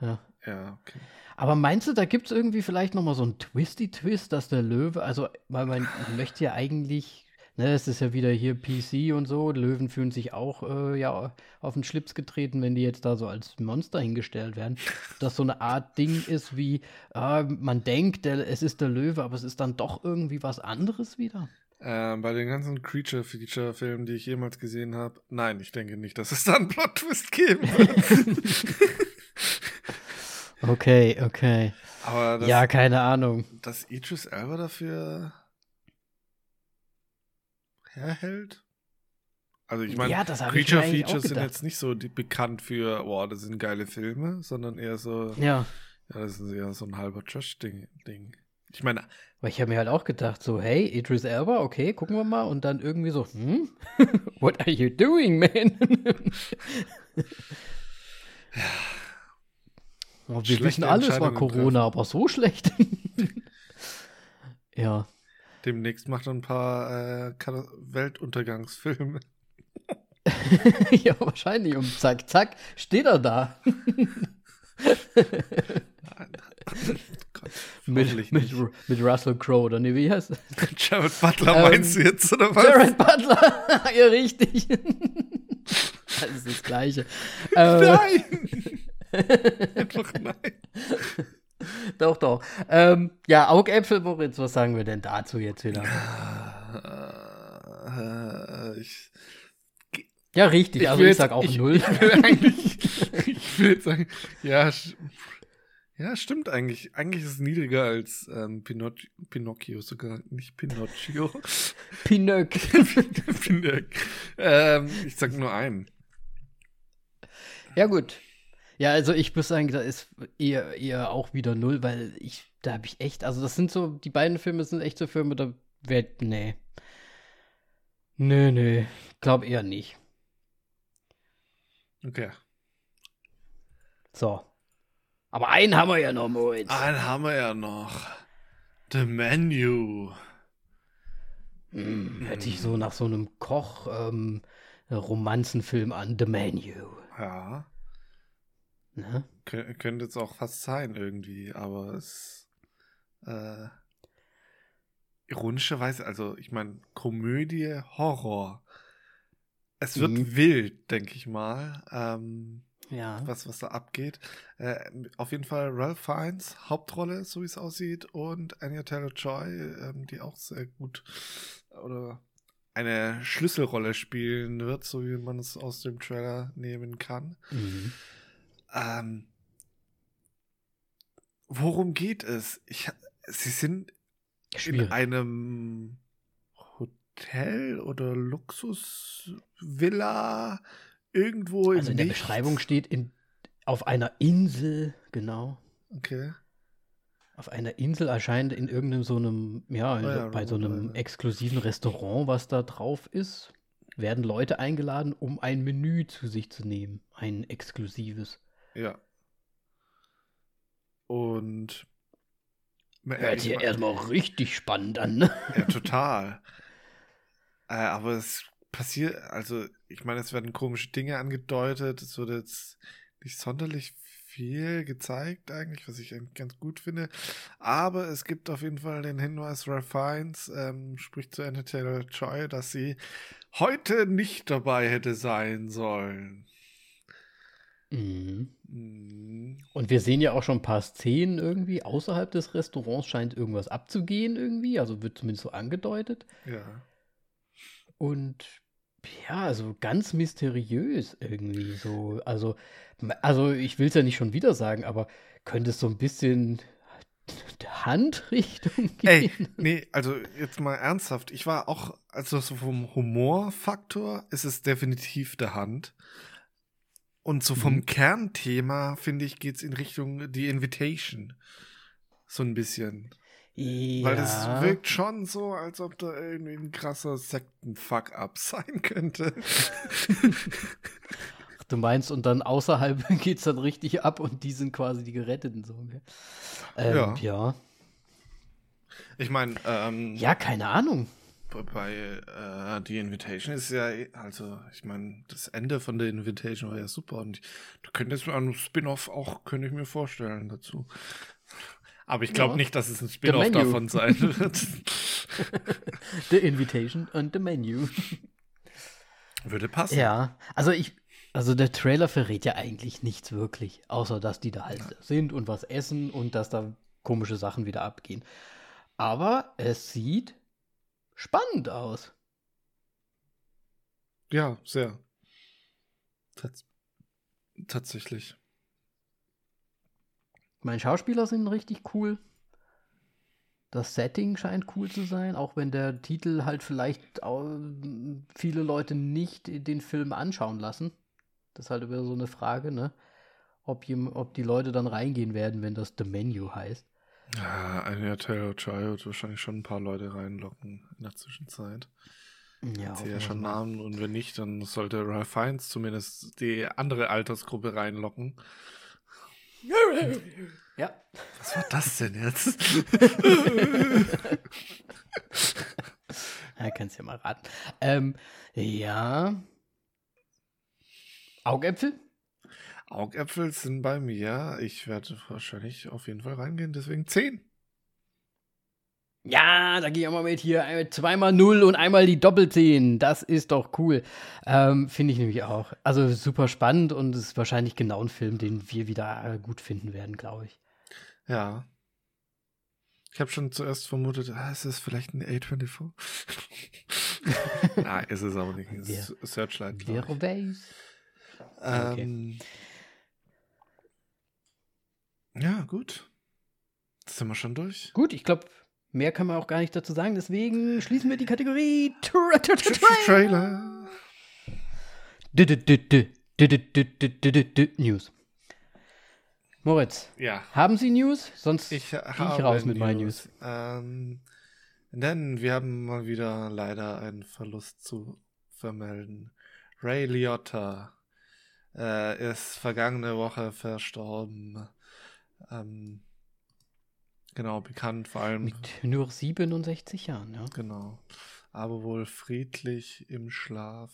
Ja.
Ja, okay.
Aber meinst du, da gibt es irgendwie vielleicht nochmal so einen Twisty-Twist, dass der Löwe, also, weil man möchte ja eigentlich ne, es ist ja wieder hier PC und so. Löwen fühlen sich auch äh, ja auf den Schlips getreten, wenn die jetzt da so als Monster hingestellt werden. Dass so eine Art Ding ist wie, äh, man denkt, der, es ist der Löwe, aber es ist dann doch irgendwie was anderes wieder.
Äh, bei den ganzen Creature-Feature-Filmen, die ich jemals gesehen habe, nein, ich denke nicht, dass es da einen Plot-Twist geben wird.
okay, okay.
Das,
ja, keine Ahnung.
Dass Idris Elba dafür herhält. Also ich meine,
ja,
Creature Features sind jetzt nicht so die, bekannt für, boah, das sind geile Filme, sondern eher so,
ja,
ja das ist eher so ein halber Trash-Ding. Ding. Ich meine,
weil ich habe mir halt auch gedacht, so, hey, Idris Elba, okay, gucken wir mal, und dann irgendwie so, hm, what are you doing, man? Oh, wir wissen alles war Corona, treffen. aber so schlecht. ja
demnächst macht er ein paar äh, Weltuntergangsfilme.
ja, wahrscheinlich. Und zack, zack, steht er da. Gott, mit, mit, mit, Russell Crowe, oder nee, wie heißt
Jared Butler ähm, meinst du jetzt, oder was?
Jared Butler, ja, richtig. das ist das Gleiche.
Nein! Einfach nein.
doch, doch. Ähm, ja, Augäpfel, Moritz, was sagen wir denn dazu jetzt wieder?
Äh, ich,
ja, richtig. Ich also ich sag auch ich, null.
Ich will eigentlich, ich will jetzt sagen, ja, ja, stimmt eigentlich. Eigentlich ist es niedriger als ähm, Pinoc Pinocchio sogar, nicht Pinocchio.
Pinöck.
Pinöck. Ähm, ich sag nur einen.
Ja, gut. Ja, also ich muss sagen, da ist eher, eher auch wieder null, weil ich, da habe ich echt, also das sind so, die beiden Filme sind echt so Filme, da wird, nee. Nö, nö, glaub eher nicht.
Okay.
So. Aber einen haben wir ja noch, Moritz.
Einen haben wir ja noch. The Menu.
Hm, hört sich so nach so einem Koch-Romanzenfilm ähm, an. The Menu.
Ja. Ne? Kön könnte jetzt auch fast sein irgendwie, aber es äh, ironischerweise, also ich meine, Komödie, Horror. Es wird mhm. wild, denke ich mal. Ähm,
Ja.
Was, was da abgeht. Äh, auf jeden Fall Ralph Fiennes, Hauptrolle, so wie es aussieht, und Anya Taylor-Joy, ähm, die auch sehr gut oder eine Schlüsselrolle spielen wird, so wie man es aus dem Trailer nehmen kann.
Mhm.
Ähm, worum geht es? Ich, sie sind
Schwierig.
in einem Hotel oder Luxusvilla irgendwo
also in der
Nichts.
Beschreibung steht in, auf einer Insel, genau.
Okay.
Auf einer Insel erscheint in irgendeinem so einem, ja,
Oh ja,
bei so einem
ja.
exklusiven Restaurant, was da drauf ist, werden Leute eingeladen, um ein Menü zu sich zu nehmen. Ein exklusives.
Ja. Und
Hört sich
ich mein-
erstmal richtig spannend an, ne?
Ja, total. äh, aber es passiert, also ich meine, es werden komische Dinge angedeutet. Es wird jetzt nicht sonderlich viel gezeigt, eigentlich, was ich eigentlich ganz gut finde. Aber es gibt auf jeden Fall den Hinweis, Ralph Fiennes ähm, spricht zu Anna Taylor Joy, dass sie heute nicht dabei hätte sein sollen.
Mhm.
Mhm.
Und wir sehen ja auch schon ein paar Szenen irgendwie. Außerhalb des Restaurants scheint irgendwas abzugehen irgendwie. Also wird zumindest so angedeutet.
Ja.
Und ja, also ganz mysteriös irgendwie so. Also, also ich will es ja nicht schon wieder sagen, aber könnte es so ein bisschen Handrichtung
Ey,
gehen?
nee, also jetzt mal ernsthaft. Ich war auch, also so vom Humorfaktor ist es definitiv der Hand. Und so vom
Mhm.
Kernthema, finde ich, geht es in Richtung The Invitation. So ein bisschen. Weil das
Ja.
wirkt schon so, als ob da irgendwie ein krasser Sekten-Fuck-up sein könnte.
Ach, Du meinst, und dann außerhalb geht es dann richtig ab und die sind quasi die Geretteten. So. gell? Ähm,
Ja.
ja.
Ich meine, ähm,
Ja, keine Ahnung.
Bei äh, The Invitation ist ja, also ich meine, das Ende von The Invitation war ja super und du könntest mir einen Spin-off auch, könnte ich mir vorstellen dazu. Aber ich glaube
Ja.
nicht, dass es ein Spin-off davon sein wird.
The Invitation and the Menu.
Würde passen.
Ja, also ich, also der Trailer verrät ja eigentlich nichts wirklich, außer dass die da halt sind und was essen und dass da komische Sachen wieder abgehen. Aber es sieht spannend aus.
Ja, sehr. Tats tatsächlich.
Meine Schauspieler sind richtig cool. Das Setting scheint cool zu sein, auch wenn der Titel halt vielleicht viele Leute nicht den Film anschauen lassen. Das ist halt immer so eine Frage, ne? Ob, ob die Leute dann reingehen werden, wenn das The Menu heißt.
Ja, Anya Taylor-Joy wird wahrscheinlich schon ein paar Leute reinlocken in der Zwischenzeit.
Ja,
Hat sie ja schon. Namen und wenn nicht, dann sollte Ralph Fiennes zumindest die andere Altersgruppe reinlocken.
Ja.
Was war das denn jetzt?
Ja, kannst ja mal raten. Ähm, ja. Augäpfel?
Augäpfel sind bei mir. Ich werde wahrscheinlich auf jeden Fall reingehen, deswegen 10.
Ja, da gehe ich auch mal mit hier. Einmal Zweimal Null und einmal die Doppelzehn. Das ist doch cool. Ähm, Finde ich nämlich auch. Also super spannend und es ist wahrscheinlich genau ein Film, den wir wieder äh, gut finden werden, glaube ich.
Ja. Ich habe schon zuerst vermutet, ah, ist das vielleicht ein A24? Nein, ist es aber nicht. Es ist Searchlight.
Wer weiß. Okay.
Ja, gut. Jetzt sind wir schon durch.
Gut, ich glaube, mehr kann man auch gar nicht dazu sagen. Deswegen schließen wir die Kategorie Tra Tra Tra
Trailer.
News. Moritz,
ja.
haben Sie News? Sonst
ich
gehe ich raus mit meinen News.
Ähm, denn wir haben mal wieder leider einen Verlust zu vermelden. Ray Liotta äh, ist vergangene Woche verstorben. Ähm, genau, bekannt vor allem.
Mit nur 67 Jahren, ja.
Genau. Aber wohl friedlich im Schlaf.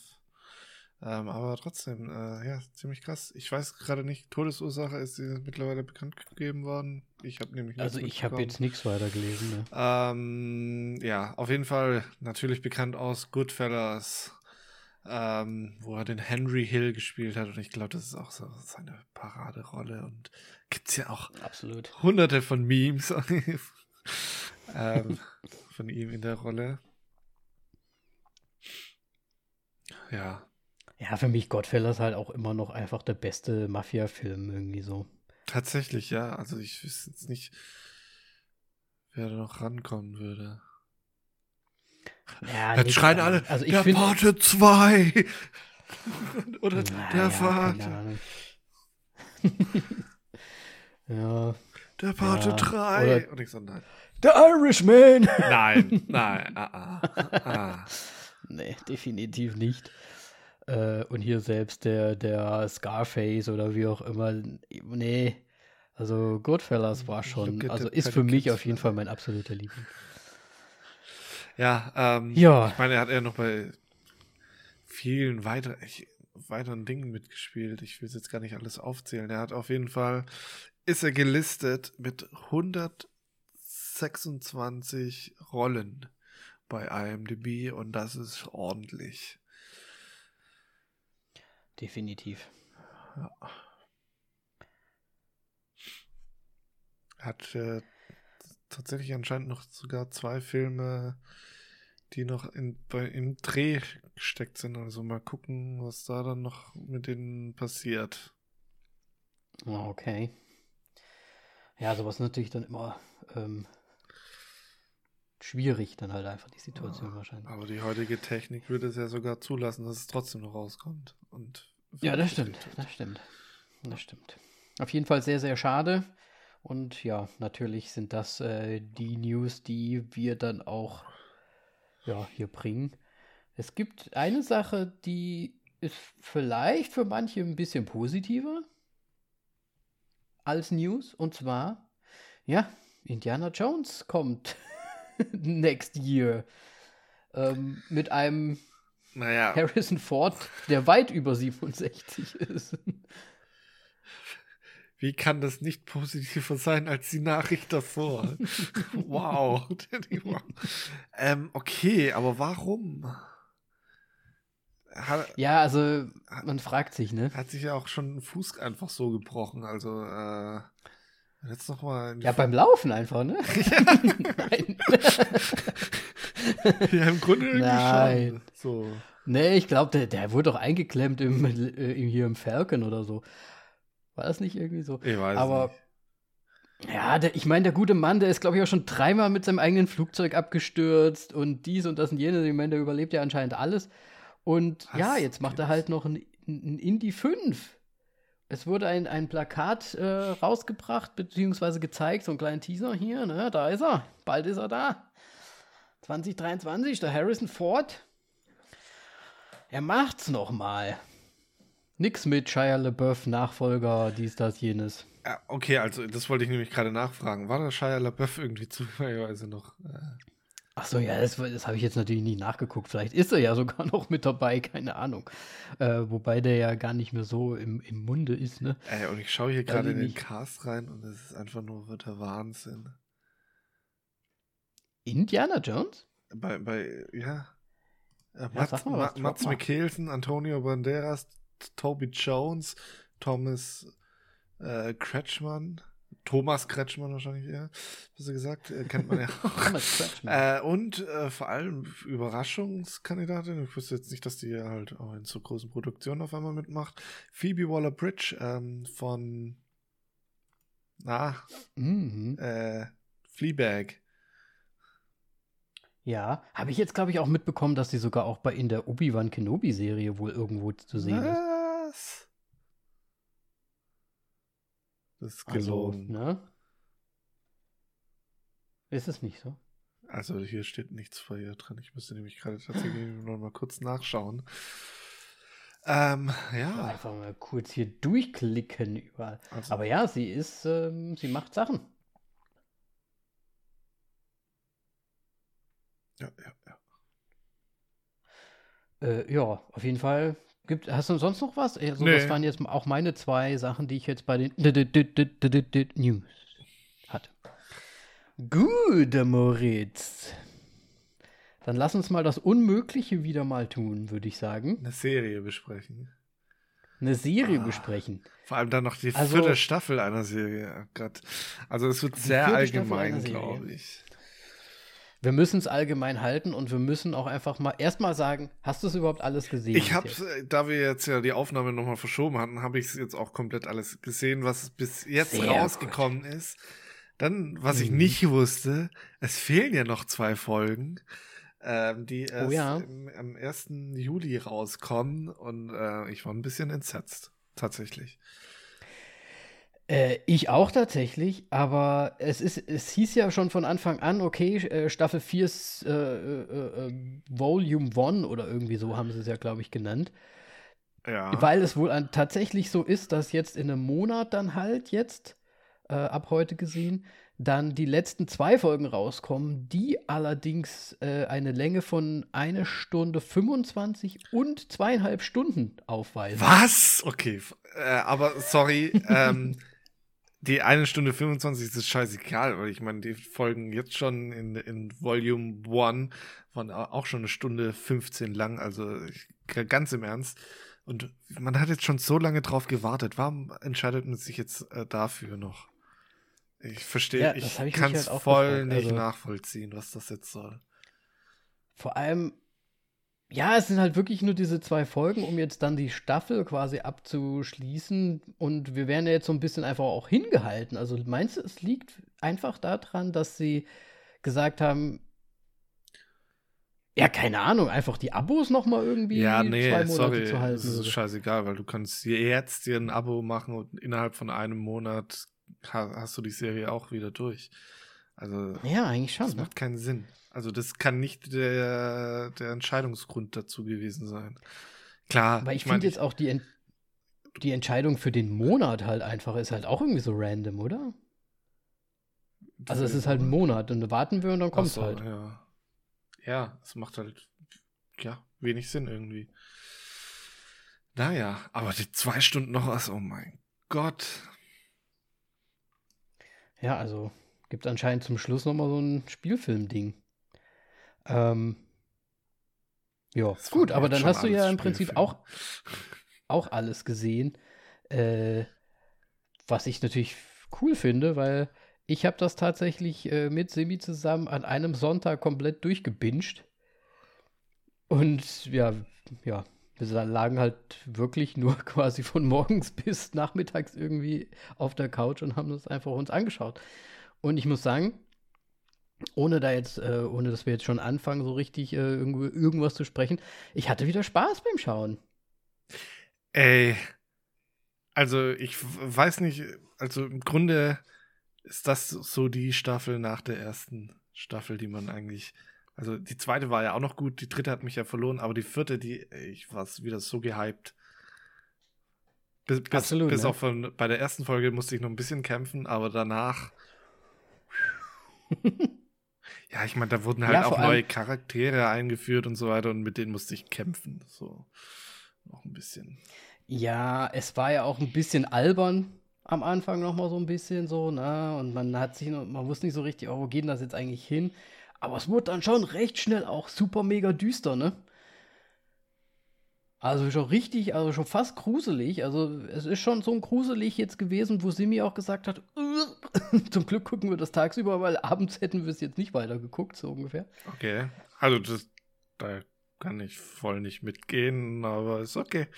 Ähm, aber trotzdem, äh, ja, ziemlich krass. Ich weiß gerade nicht, Todesursache ist mittlerweile bekannt gegeben worden. Ich habe nämlich
Also ich habe jetzt nichts weiter gelesen. Ne?
Ähm, ja, auf jeden Fall natürlich bekannt aus Goodfellas. Ähm, wo er den Henry Hill gespielt hat. Und ich glaube, das ist auch so seine Paraderolle. Und gibt es ja auch
Absolut.
hunderte von Memes ähm, von ihm in der Rolle. Ja.
Ja, für mich Godfellas halt auch immer noch einfach der beste Mafia-Film irgendwie so.
Tatsächlich, ja. Also ich wüsste jetzt nicht, wer da noch rankommen würde.
Ja,
Jetzt schreien
alle. Also ich
der
finde.
Pate 2! Oder
Na
der
ja,
Vater.
ja.
Der Pate
Ja,
3!
oder-
Und ich so, nein.
The Irishman!
Nein, nein, ah, ah, ah.
nee, definitiv nicht. Äh, und hier selbst der, der Scarface oder wie auch immer. Nee. Also Goodfellas war schon, also ist für mich auf jeden. Fall mein absoluter Liebling.
Ja, ähm,
Ja.
ich meine, er hat ja noch bei vielen weiter, ich, weiteren Dingen mitgespielt. Ich will es jetzt gar nicht alles aufzählen. Er hat auf jeden Fall, ist er gelistet mit 126 Rollen bei IMDb und das ist ordentlich.
Definitiv.
Er hat äh, tatsächlich anscheinend noch sogar zwei Filme, die noch in, bei, im Dreh gesteckt sind. Also mal gucken, was da dann noch mit denen passiert.
Ah, Okay. Ja, sowas natürlich dann immer ähm, schwierig, dann halt einfach die Situation wahrscheinlich.
Aber die heutige Technik würde es ja sogar zulassen, dass es trotzdem noch rauskommt. Und
Ja, das stimmt, das stimmt. Das stimmt. Auf jeden Fall sehr, sehr schade. Und ja, natürlich sind das äh, die News, die wir dann auch ja, hier bringen. Es gibt eine Sache, die ist vielleicht für manche ein bisschen positiver als News. Und zwar, ja, Indiana Jones kommt next year. Ähm, mit einem
Naja,
Harrison Ford, der weit über 67 ist.
wie kann das nicht positiver sein als die Nachricht davor? wow. ähm, okay, aber warum? Hat,
Ja, also man fragt sich, ne?
Hat sich ja auch schon den Fuß einfach so gebrochen. Also, äh, jetzt noch mal.
Ja, beim Laufen einfach, ne? Nein.
ja, im Grunde irgendwie
Nein.
schon. So.
nee, ich glaube, der, der wurde doch eingeklemmt im, äh, hier im Falcon oder so. War das nicht irgendwie so?
Ich weiß
Aber
nicht.
ja, der, ich meine, der gute Mann, der ist, glaube ich, auch schon dreimal mit seinem eigenen Flugzeug abgestürzt und dies und das und jenes. Ich meine, der überlebt ja anscheinend alles. Und
Was?
ja, jetzt macht er halt noch ein, ein Indie 5. Es wurde ein, ein Plakat äh, rausgebracht, beziehungsweise gezeigt, so ein kleiner Teaser hier, ne? Da ist er. Bald ist er da. 2023, der Harrison Ford. Er macht's noch mal. Nix mit Shia LaBeouf, Nachfolger, dies, das, jenes.
Ja, okay, also das wollte ich nämlich gerade nachfragen. War der Shia LaBeouf irgendwie zufälligerweise noch? Äh,
Ach so, ja, das, das habe ich jetzt natürlich nicht nachgeguckt. Vielleicht ist er ja sogar noch mit dabei, keine Ahnung. Äh, wobei der ja gar nicht mehr so im, im Munde ist, ne?
ey, und ich schaue hier gerade in den. Cast rein und es ist einfach nur der Wahnsinn.
Indiana Jones?
Bei, bei, ja. Äh,
sag
Mats,
mal
Mats. Mikkelsen, Antonio Banderas, Toby Jones, Thomas äh, Kretschmann, Thomas Kretschmann wahrscheinlich eher, besser gesagt, äh, kennt man ja auch.
Thomas Kretschmann.
Äh, und äh, vor allem Überraschungskandidatin. Ich wusste jetzt nicht, dass die halt auch in so großen Produktionen auf einmal mitmacht. Phoebe Waller-Bridge ähm, von na,
Mhm.
äh, Fleabag.
Ja, habe ich jetzt, glaube ich, auch mitbekommen, dass sie sogar auch bei in der Obi-Wan Kenobi-Serie wohl irgendwo zu sehen ist.
Was? Das ist
Also,
gelogen.
ne? Ist es nicht so?
Also hier steht nichts vor ihr drin. Ich müsste nämlich gerade tatsächlich noch mal kurz nachschauen. Ähm, ja.
Einfach mal kurz hier durchklicken überall.
Also,
Aber ja, sie ist, ähm, sie macht Sachen.
ja, ja, ja.
Äh, ja, auf jeden Fall. Gibt, hast du sonst noch was? Also,
Nee.
Das waren jetzt auch meine zwei Sachen, die ich jetzt bei den News hatte. Gut, Moritz. Dann lass uns mal das Unmögliche wieder mal tun, würde ich sagen.
Eine Serie besprechen.
Eine Serie ah, besprechen.
Vor allem dann noch die also, vierte Staffel einer Serie. Oh Gott. Also es wird sehr allgemein, glaube ich.
Wir müssen es allgemein halten und wir müssen auch einfach mal erstmal sagen, hast du es überhaupt alles gesehen?
Ich habe, da wir jetzt ja die Aufnahme nochmal verschoben hatten, habe ich es jetzt auch komplett alles gesehen, was bis jetzt Sehr rausgekommen gut. ist. Dann, was mhm. ich nicht wusste, es fehlen ja noch zwei Folgen, ähm, die erst oh ja. im, am 1. Juli rauskommen und äh, ich war ein bisschen entsetzt, tatsächlich.
Äh, ich auch tatsächlich, aber es ist, es hieß ja schon von Anfang an, okay, äh, Staffel 4 ist äh, äh, äh, Volume 1 oder irgendwie so haben sie es ja, glaube ich, genannt. Ja. Weil es wohl an, tatsächlich so ist, dass jetzt in einem Monat dann halt jetzt, äh, ab heute gesehen, dann die letzten zwei Folgen rauskommen, die allerdings eine Länge von eine Stunde 25 und zweieinhalb Stunden aufweisen.
Was? Okay, aber sorry, ähm, die eine Stunde 25 ist scheißegal, weil ich meine, die Folgen jetzt schon in, in Volume 1 waren auch schon eine Stunde 15 lang, also ganz im Ernst. Und man hat jetzt schon so lange drauf gewartet. Warum entscheidet man sich jetzt äh, dafür noch? Ich verstehe, ja, ich, ich kann es halt voll gefragt. nicht also, nachvollziehen, was das jetzt soll.
Vor allem, ja, es sind halt wirklich nur diese zwei Folgen, um jetzt dann die Staffel quasi abzuschließen. Und wir werden ja jetzt so ein bisschen einfach auch hingehalten. Also meinst du, es liegt einfach daran, dass sie gesagt haben, ja, keine Ahnung, einfach die Abos noch mal irgendwie
ja, nee, zwei Monate sorry, zu halten. Das ist scheißegal, weil du kannst jetzt dir ein Abo machen und innerhalb von einem Monat hast du die Serie auch wieder durch. Also
ja, eigentlich schon.
Das ne? macht keinen Sinn. Also das kann nicht der, der Entscheidungsgrund dazu gewesen sein. Klar.
Aber ich, ich finde jetzt auch die, Ent die Entscheidung für den Monat halt einfach ist halt auch irgendwie so random, oder? Also es ist halt ein Monat und warten wir und dann kommt es so, halt.
Ja. ja, es macht halt ja wenig Sinn irgendwie. Naja, aber die zwei Stunden noch was, oh mein Gott.
Ja, also gibt anscheinend zum Schluss noch mal so ein Spielfilm-Ding. Ähm, ja, gut, aber dann hast du ja im Prinzip auch, auch alles gesehen, äh, was ich natürlich cool finde, weil ich habe das tatsächlich äh, mit Semi zusammen an einem Sonntag komplett durchgebinged. Und ja, ja, wir lagen halt wirklich nur quasi von morgens bis nachmittags irgendwie auf der Couch und haben uns einfach uns angeschaut. Und ich muss sagen, ohne da jetzt, äh, ohne dass wir jetzt schon anfangen, so richtig äh, irgendwas zu sprechen, ich hatte wieder Spaß beim Schauen.
Ey, also ich weiß nicht, also im Grunde ist das so die Staffel nach der ersten Staffel, die man eigentlich, also die zweite war ja auch noch gut, die dritte hat mich ja verloren, aber die vierte, die, ich war wieder so gehypt. Bis, bis, Absolut, bis ne? auch von, bei der ersten Folge musste ich noch ein bisschen kämpfen, aber danach Ja, ich meine, da wurden halt ja, auch neue Charaktere eingeführt und so weiter und mit denen musste ich kämpfen. So noch ein bisschen.
Ja, es war ja auch ein bisschen albern am Anfang noch mal so ein bisschen so, ne? Und man hat sich, man wusste nicht so richtig, oh, wo geht das jetzt eigentlich hin? Aber es wurde dann schon recht schnell auch super mega düster, ne? Also schon richtig, also schon fast gruselig. Also es ist schon so ein gruselig jetzt gewesen, wo Simi auch gesagt hat, zum Glück gucken wir das tagsüber, weil abends hätten wir es jetzt nicht weiter geguckt, so ungefähr.
Okay, also das, da kann ich voll nicht mitgehen, aber ist okay.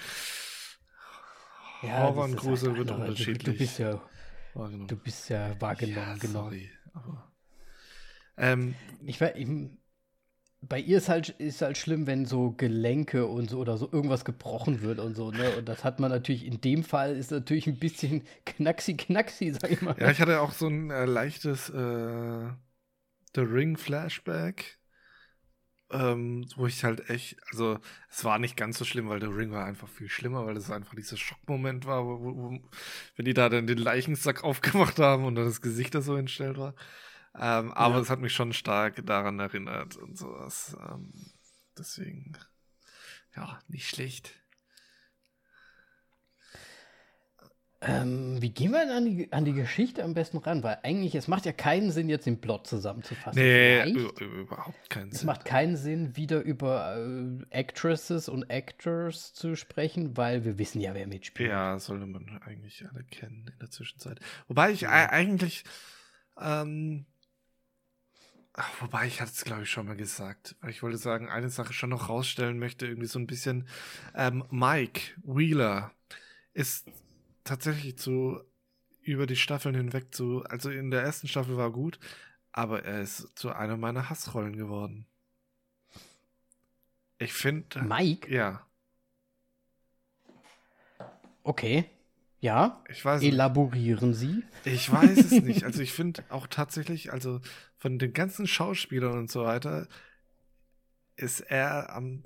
Ja, Horror und Grusel wird unterschiedlich. Du, bist ja, du bist ja wahrgenommen, ja, genau. Sorry, aber, ähm, ich, ich, bei ihr ist halt, ist halt schlimm, wenn so Gelenke und so oder so irgendwas gebrochen wird und so, ne? Und das hat man natürlich, in dem Fall ist natürlich ein bisschen knacksi, knacksi, sag ich mal.
Ja, ich hatte auch so ein äh, leichtes äh, The Ring Flashback, ähm, wo ich halt echt, also es war nicht ganz so schlimm, weil The Ring war einfach viel schlimmer, weil es einfach dieser Schockmoment war, wo, wo, wenn die da dann den Leichensack aufgemacht haben und dann das Gesicht da so entstellt war. Ähm, aber ja. es hat mich schon stark daran erinnert und sowas. Ähm, deswegen, ja, nicht schlecht.
Ähm, wie gehen wir denn an die, an die Geschichte am besten ran? Weil eigentlich, es macht ja keinen Sinn, jetzt den Plot zusammenzufassen.
Nee, überhaupt keinen Sinn.
Es macht keinen Sinn, wieder über äh, Actresses und Actors zu sprechen, weil wir wissen ja, wer mitspielt.
Ja, sollte man eigentlich alle kennen in der Zwischenzeit. Wobei ich ja. eigentlich, ähm, ach, wobei ich hatte es, glaube ich, schon mal gesagt, ich wollte sagen, eine Sache schon noch rausstellen möchte, irgendwie so ein bisschen, ähm, Mike Wheeler ist tatsächlich zu über die Staffeln hinweg zu, also in der ersten Staffel war gut, aber er ist zu einer meiner Hassrollen geworden. Ich finde.
Mike?
Ja.
Okay. Ja.
Ich weiß
Elaborieren nicht. Sie?
Ich weiß es nicht. Also ich finde auch tatsächlich, also von den ganzen Schauspielern und so weiter, ist er am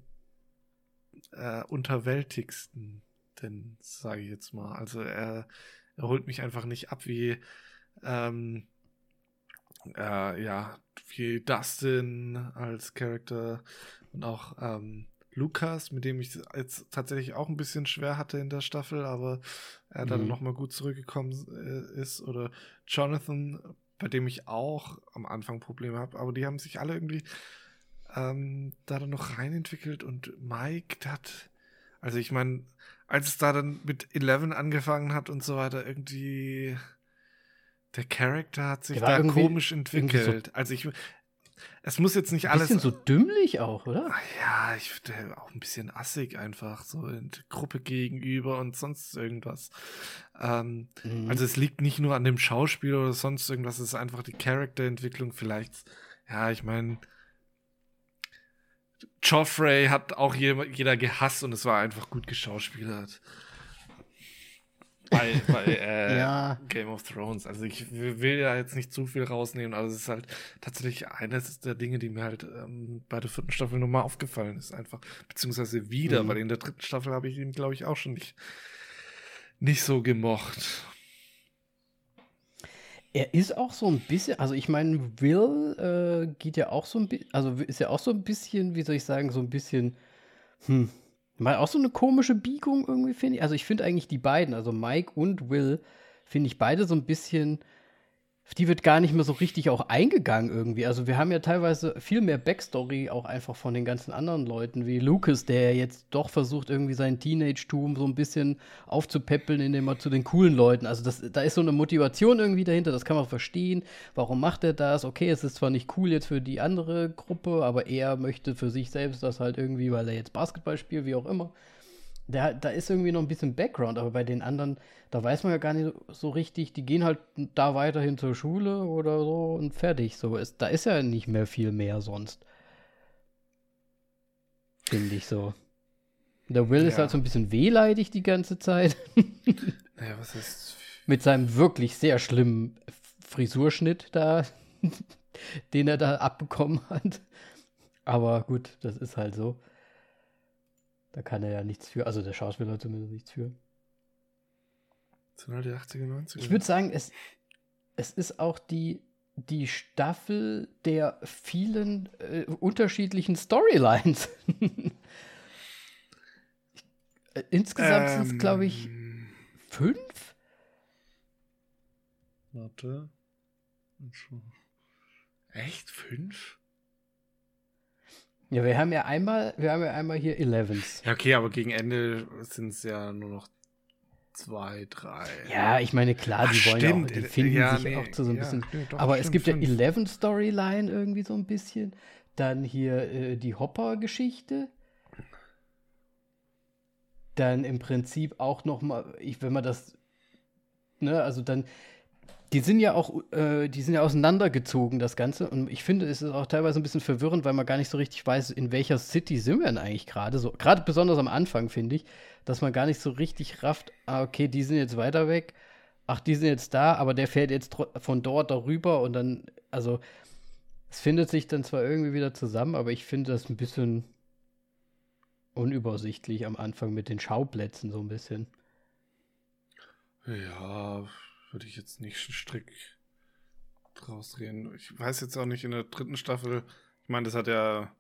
äh, unterwältigsten denn, sage ich jetzt mal. Also er, er, holt mich einfach nicht ab wie ähm, äh, ja, wie Dustin als Charakter und auch ähm, Lukas, mit dem ich jetzt tatsächlich auch ein bisschen schwer hatte in der Staffel, aber er mhm. dann nochmal gut zurückgekommen äh, ist. Oder Jonathan, bei dem ich auch am Anfang Probleme habe, aber die haben sich alle irgendwie ähm, da dann noch reinentwickelt und Mike, der hat, also ich meine, als es da dann mit Eleven angefangen hat und so weiter, irgendwie der Charakter hat sich da komisch entwickelt. So also ich, es muss jetzt nicht alles.
Ein bisschen so dümmlich auch, oder?
Ja, ich finde auch ein bisschen assig einfach, so in der Gruppe gegenüber und sonst irgendwas. Ähm, mhm. Also es liegt nicht nur an dem Schauspiel oder sonst irgendwas, es ist einfach die Charakterentwicklung vielleicht. Ja, ich meine, Joffrey hat auch jeder gehasst und es war einfach gut geschauspielert. Bei, bei äh, ja. Game of Thrones. Also ich will ja jetzt nicht zu viel rausnehmen, aber es ist halt tatsächlich eines der Dinge, die mir halt ähm, bei der vierten Staffel nochmal aufgefallen ist, einfach. Beziehungsweise wieder, mhm. weil in der dritten Staffel habe ich ihn, glaube ich, auch schon nicht, nicht so gemocht.
Er ist auch so ein bisschen, also ich meine, Will äh, geht ja auch so ein bisschen, also ist ja auch so ein bisschen, wie soll ich sagen, so ein bisschen, hm, mal auch so eine komische Biegung irgendwie, finde ich. Also ich finde eigentlich die beiden, also Mike und Will, finde ich beide so ein bisschen auf die wird gar nicht mehr so richtig auch eingegangen irgendwie. Also wir haben ja teilweise viel mehr Backstory auch einfach von den ganzen anderen Leuten, wie Lucas, der jetzt doch versucht, irgendwie sein Teenage-Tum so ein bisschen aufzupäppeln, indem er zu den coolen Leuten, also das, da ist so eine Motivation irgendwie dahinter, das kann man verstehen. Warum macht er das? Okay, es ist zwar nicht cool jetzt für die andere Gruppe, aber er möchte für sich selbst das halt irgendwie, weil er jetzt Basketball spielt, wie auch immer der, da ist irgendwie noch ein bisschen Background, aber bei den anderen, da weiß man ja gar nicht so richtig, die gehen halt da weiterhin zur Schule oder so und fertig. So ist, da ist ja nicht mehr viel mehr sonst. Finde ich so. Der Will ja. ist halt so ein bisschen wehleidig die ganze Zeit.
naja, was ist.
Mit seinem wirklich sehr schlimmen Frisurschnitt da, den er da abbekommen hat. Aber gut, das ist halt so. Da kann er ja nichts für, also der Schauspieler zumindest nichts für.
Halt die 80er, 90er.
Ich würde sagen, es, es ist auch die, die Staffel der vielen äh, unterschiedlichen Storylines. Insgesamt ähm, sind es, glaube ich, fünf?
Warte. Echt? Fünf?
Ja, wir haben ja einmal, wir haben ja einmal hier Elevens.
Ja, okay, aber gegen Ende sind es ja nur noch zwei, drei.
Ja, ich meine, klar, Ach, die wollen stimmt. ja auch, die finden ja, sich nee, auch zu so ein ja, bisschen. Nee, doch, aber stimmt, es gibt stimmt. ja Eleven Storyline irgendwie so ein bisschen. Dann hier äh, die Hopper-Geschichte. Dann im Prinzip auch noch mal, ich, wenn man das, ne, also dann die sind ja auch, äh, die sind ja auseinandergezogen, das Ganze. Und ich finde, es ist auch teilweise ein bisschen verwirrend, weil man gar nicht so richtig weiß, in welcher City sind wir denn eigentlich gerade. So, gerade besonders am Anfang, finde ich, dass man gar nicht so richtig rafft, ah, okay, die sind jetzt weiter weg, ach, die sind jetzt da, aber der fährt jetzt von dort darüber und dann, also, es findet sich dann zwar irgendwie wieder zusammen, aber ich finde das ein bisschen unübersichtlich am Anfang mit den Schauplätzen so ein bisschen.
Ja, würde ich jetzt nicht strikt draus reden. Ich weiß jetzt auch nicht in der dritten Staffel. Ich meine, das hat ja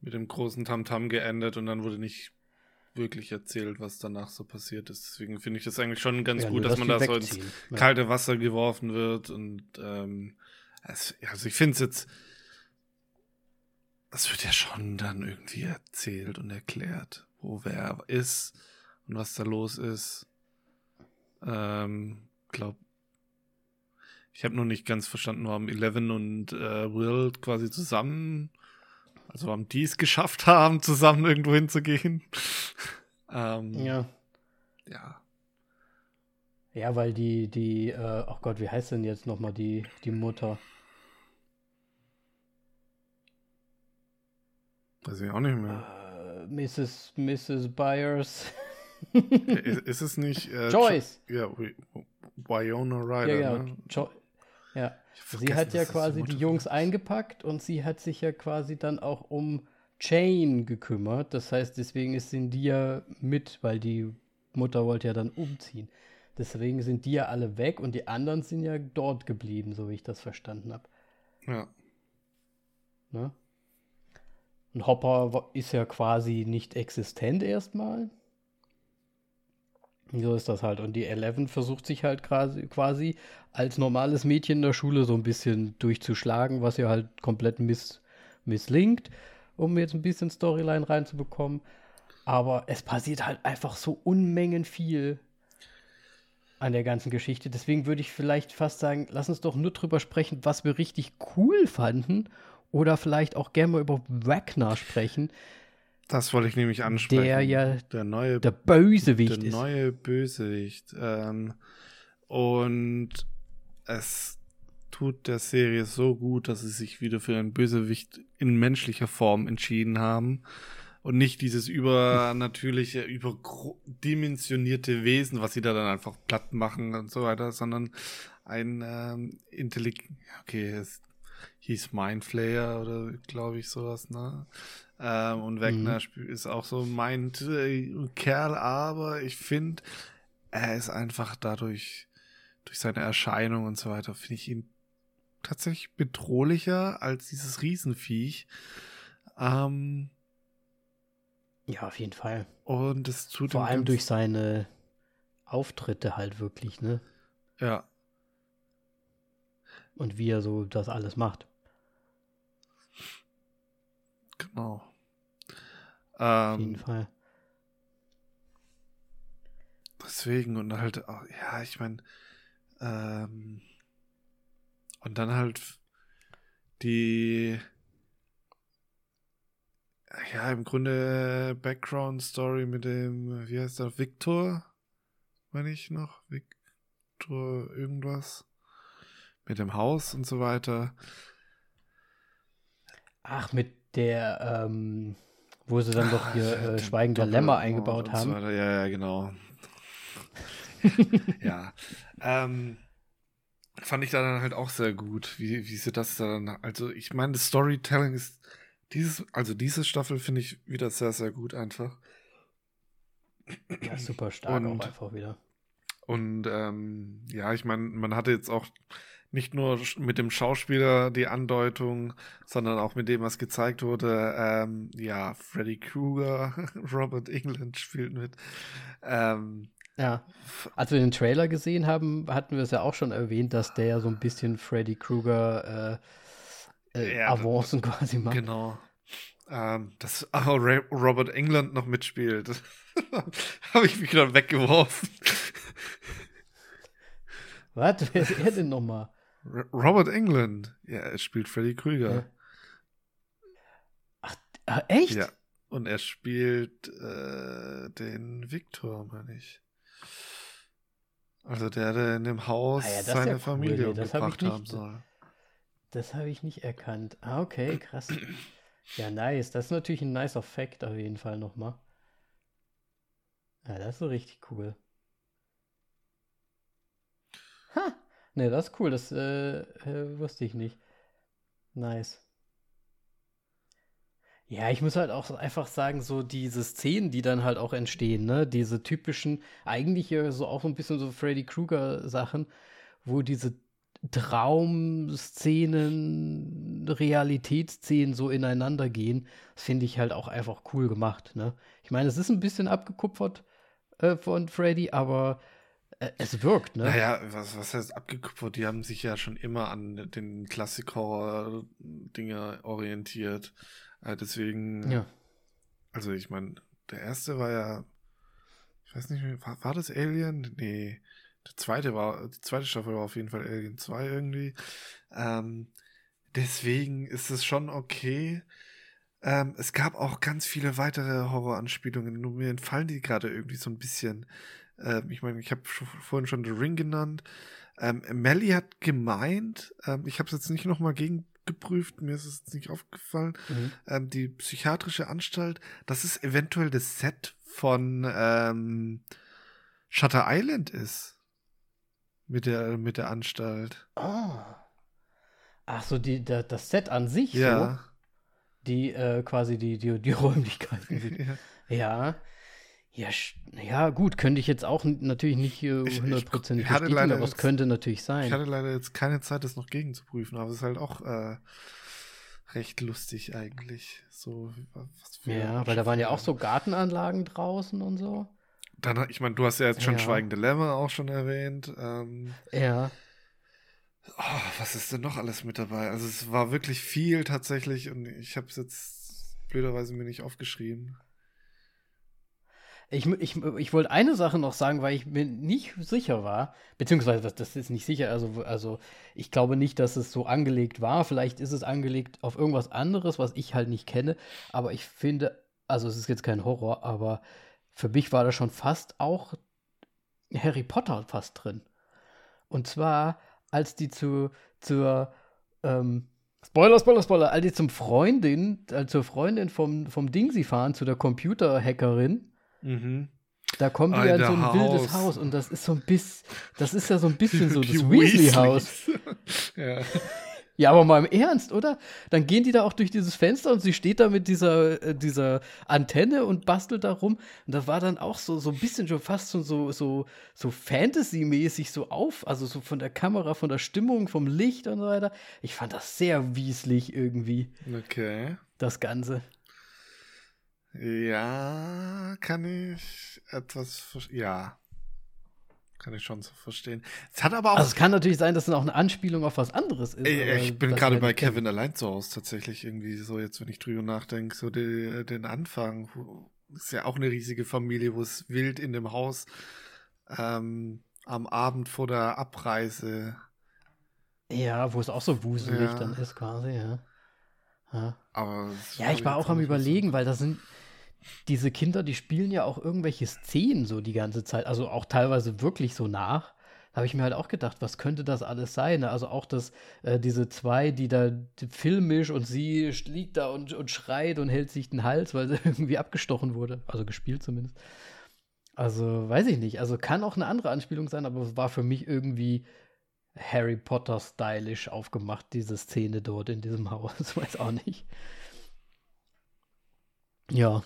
mit dem großen Tamtam -Tam geendet und dann wurde nicht wirklich erzählt, was danach so passiert ist. Deswegen finde ich das eigentlich schon ganz
Ja,
gut, dass man da so ins.
Ja.
kalte Wasser geworfen wird. Und ähm, es, also ich finde es jetzt, es wird ja schon dann irgendwie erzählt und erklärt, wo wer ist und was da los ist. Ähm, glaub, ich habe noch nicht ganz verstanden, warum Eleven und äh, Will quasi zusammen, also warum die es geschafft haben, zusammen irgendwo hinzugehen. ähm,
Ja.
ja.
Ja, weil die, die, äh, oh Gott, wie heißt denn jetzt nochmal die, die Mutter?
Weiß ich auch nicht mehr.
Äh, Mrs. Mrs. Byers.
ist, ist es nicht äh,
Joyce.
Jo- Ja, Wi- Wyona Ryder,
ja,
ne?
jo ja. Sie hat ja quasi die. Jungs eingepackt und sie hat sich ja quasi dann auch um Jane gekümmert. Das heißt, deswegen ist sind die ja mit, weil die Mutter wollte ja dann umziehen. Deswegen sind die ja alle weg und die anderen sind ja dort geblieben, so wie ich das verstanden habe.
Ja.
Ne? Und Hopper ist ja quasi nicht existent erstmal. So ist das halt. Und die Eleven versucht sich halt quasi, als normales Mädchen in der Schule so ein bisschen durchzuschlagen, was ihr halt komplett miss, misslingt, um jetzt ein bisschen Storyline reinzubekommen. Aber es passiert halt einfach so Unmengen viel an der ganzen Geschichte. Deswegen würde ich vielleicht fast sagen, lass uns doch nur drüber sprechen, was wir richtig cool fanden. Oder vielleicht auch gerne mal über Wagner sprechen,
Das wollte ich nämlich ansprechen.
der ja
der neue
der Bösewicht
der
ist.
neue Bösewicht. Ähm, und es tut der Serie so gut, dass sie sich wieder für einen Bösewicht in menschlicher Form entschieden haben. Und nicht dieses übernatürliche, überdimensionierte Wesen, was sie da dann einfach platt machen und so weiter, sondern ein ähm, intelligent, okay, es hieß Mindflayer oder glaube ich sowas, ne? Ähm, und Wegner
Mhm.
ist auch so mein äh, Kerl, aber ich finde, er ist einfach dadurch, durch seine Erscheinung und so weiter, finde ich ihn tatsächlich bedrohlicher als dieses Riesenviech. Ähm,
Ja, auf jeden Fall.
und es tut
Vor allem durch seine Auftritte halt wirklich, ne?
Ja,
Und wie er so das alles macht.
genau.
Auf jeden
Ähm,
Fall.
deswegen und halt, auch, ja, ich meine, ähm, und dann halt die, ja, im Grunde Background-Story mit dem, wie heißt der, Victor, meine ich noch, Victor irgendwas, mit dem Haus und so weiter.
Ach, mit der, ähm, wo sie dann doch hier
Ah,
äh, Schweigen der Lämmer eingebaut
so
haben.
weiter. Ja, ja, genau. ja. Ähm, fand ich da dann halt auch sehr gut, wie, wie sie das dann, also ich meine, das Storytelling ist, dieses, also diese Staffel finde ich wieder sehr, sehr gut einfach.
Ja, super stark
Und-
auch einfach wieder.
Und ähm, ja, ich meine, man hatte jetzt auch nicht nur mit dem Schauspieler die Andeutung, sondern auch mit dem, was gezeigt wurde. Ähm, ja, Freddy Krueger, Robert England spielt mit. Ähm,
Ja. Als wir den Trailer gesehen haben, hatten wir es ja auch schon erwähnt, dass der ja so ein bisschen Freddy Krueger äh, äh,
Ja,
Avancen quasi macht.
Genau. Ähm, dass auch Robert England noch mitspielt. Habe ich mich dann weggeworfen.
Was? Wer ist er denn nochmal?
Robert England. Ja, er spielt Freddy Krüger.
Ach, ah, echt?
Ja. Und er spielt äh, den Victor, meine ich. Also der, der in dem Haus
Ah ja,
seine
ja cool.
Familie
ich
umgebracht haben soll.
Das habe ich nicht erkannt. Ah, okay, krass. Ja, nice. Das ist natürlich ein nicer Fact auf jeden Fall nochmal. Ja, das ist so richtig cool. Ha! Ne, das ist cool. Das äh, äh, wusste ich nicht. Nice. Ja, ich muss halt auch einfach sagen, so diese Szenen, die dann halt auch entstehen, ne, diese typischen, eigentlich so auch so ein bisschen so Freddy Krueger Sachen, wo diese Traumszenen Realitätsszenen so ineinander gehen, finde ich halt auch einfach cool gemacht. Ne? Ich meine, es ist ein bisschen abgekupfert äh, von Freddy, aber es wirkt, ne?
Naja, was, was heißt abgekupfert? Die haben sich ja schon immer an den Klassik-Horror-Dinger orientiert. Äh, deswegen,
Ja.
also ich meine, der erste war ja, ich weiß nicht mehr, war, war das Alien? Nee. Der zweite war, die zweite Staffel war auf jeden Fall Alien 2 irgendwie. Ähm, deswegen ist es schon okay. Ähm, es gab auch ganz viele weitere Horroranspielungen, nur mir entfallen die gerade irgendwie so ein bisschen. Ähm, ich meine, ich habe vorhin schon The Ring genannt. Ähm, Melly hat gemeint, ähm, ich habe es jetzt nicht nochmal gegengeprüft, mir ist es jetzt nicht aufgefallen,
Mhm.
ähm, die psychiatrische Anstalt, das ist eventuell das Set von ähm, Shutter Island ist. Mit der, mit der Anstalt.
Oh. Ach so, die, da, das Set an sich, so,
Ja.
die äh, quasi die, die, die Räumlichkeiten
ja.
Ja. Ja, ja, gut, könnte ich jetzt auch natürlich nicht äh,
Ich- ich-
hundertprozentig
ich hatte
bestätigen, aber es könnte natürlich
Ich
sein.
hatte leider jetzt keine Zeit, das noch gegen zu prüfen, aber es ist halt auch äh, recht lustig eigentlich. So, was für
Ja, weil da waren ja auch so Gartenanlagen draußen und so.
Dann, ich meine, du hast ja jetzt schon
Ja.
Schweigende Lämmer auch schon erwähnt. Ähm,
Ja.
oh, was ist denn noch alles mit dabei? Also es war wirklich viel tatsächlich und ich habe es jetzt blöderweise mir nicht aufgeschrieben.
Ich, ich, ich wollte eine Sache noch sagen, weil ich mir nicht sicher war, beziehungsweise das, das ist nicht sicher, also, also ich glaube nicht, dass es so angelegt war. Vielleicht ist es angelegt auf irgendwas anderes, was ich halt nicht kenne. Aber ich finde, also es ist jetzt kein Horror, aber für mich war da schon fast auch Harry Potter fast drin. Und zwar, als die zu, zur, ähm, Spoiler, Spoiler, Spoiler, als die zum Freundin, äh, zur Freundin vom, vom Dingsy fahren, zu der Computerhackerin,
Mhm.
da kommen die ja in so ein
Alter,
wildes
Haus.
Haus und das ist so ein bisschen, das ist ja so ein bisschen so das Weasley-Haus.
Ja.
Ja, aber mal im Ernst, oder? Dann gehen die da auch durch dieses Fenster und sie steht da mit dieser, äh, dieser Antenne und bastelt da rum. Und das war dann auch so, so ein bisschen schon fast so, so, so, so Fantasy-mäßig so auf, also so von der Kamera, von der Stimmung, vom Licht und so weiter. Ich fand das sehr wieselig irgendwie,
Okay.
das Ganze.
Ja, kann ich etwas Ja. Kann ich schon so verstehen. Es hat aber auch.
Also es kann natürlich sein, dass es auch eine Anspielung auf was anderes ist.
Ey, ich bin
das
gerade bei. Kevin allein zu Hause tatsächlich irgendwie so, jetzt wenn ich drüber nachdenke, so die, den Anfang. Ist ja auch eine riesige Familie, wo es wild in dem Haus ähm, am Abend vor der Abreise.
Ja, wo es auch so wuselig
Ja.
dann ist quasi, ja. Ja,
Aber das
ja ich war auch am überlegen, weil da sind diese Kinder, die spielen ja auch irgendwelche Szenen so die ganze Zeit, also auch teilweise wirklich so nach. Da habe ich mir halt auch gedacht, was könnte das alles sein? ne? Also auch das, äh, diese zwei, die da filmisch und sie liegt da und, und schreit und hält sich den Hals, weil sie irgendwie abgestochen wurde. Also gespielt zumindest. Also weiß ich nicht. Also kann auch eine andere Anspielung sein, aber es war für mich irgendwie Harry Potter stylisch aufgemacht, diese Szene dort in diesem Haus. Weiß auch nicht. Ja.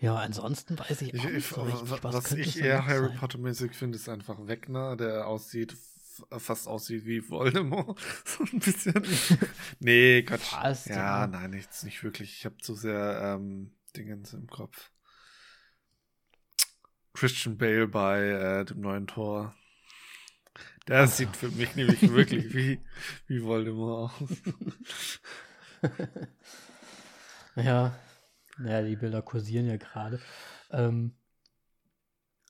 Ja, ansonsten weiß ich
Ich,
auch nicht
ich,
so richtig,
was,
was,
ich eher Harry
sein?
Potter-mäßig finde, ist einfach Wegner, der aussieht, fast aussieht wie Voldemort. so ein bisschen. nee, Gott.
Fast,
ja,
ja.
nein, nichts, nicht wirklich. Ich habe zu sehr ähm, Dingens im Kopf. Christian Bale bei äh, dem neuen Tor. Der sieht für mich nämlich wirklich wie, wie Voldemort aus.
Ja. Ja, die Bilder kursieren ja gerade. Ähm,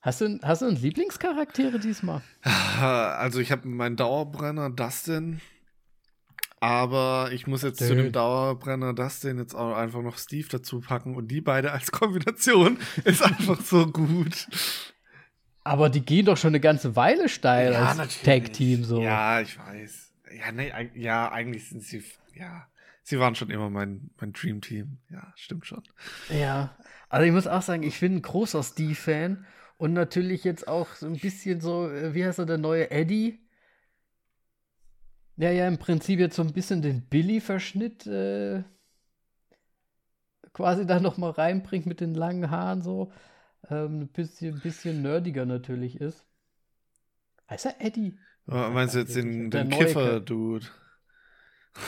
hast, du, hast du einen Lieblingscharaktere diesmal?
Also ich habe meinen Dauerbrenner Dustin, aber ich muss jetzt zu
Dö.
dem Dauerbrenner Dustin jetzt auch einfach noch Steve dazu packen und die beide als Kombination ist einfach so gut.
Aber die gehen doch schon eine ganze Weile steil als
natürlich.
Tag-Team so.
Ja, ich weiß. Ja, nee, ja, eigentlich sind sie, ja, sie waren schon immer mein, mein Dream Team. Ja, stimmt schon.
Ja, also ich muss auch sagen, ich bin ein großer Steve-Fan und natürlich jetzt auch so ein bisschen so, äh, wie heißt er, der neue Eddie? Der ja im Prinzip jetzt so ein bisschen den Billy-Verschnitt äh, quasi da nochmal reinbringt mit den langen Haaren so. Ähm, ein bisschen, bisschen nerdiger natürlich ist. Heißt er Eddie?
Aber Meinst du jetzt den, den Kiffer-Dude?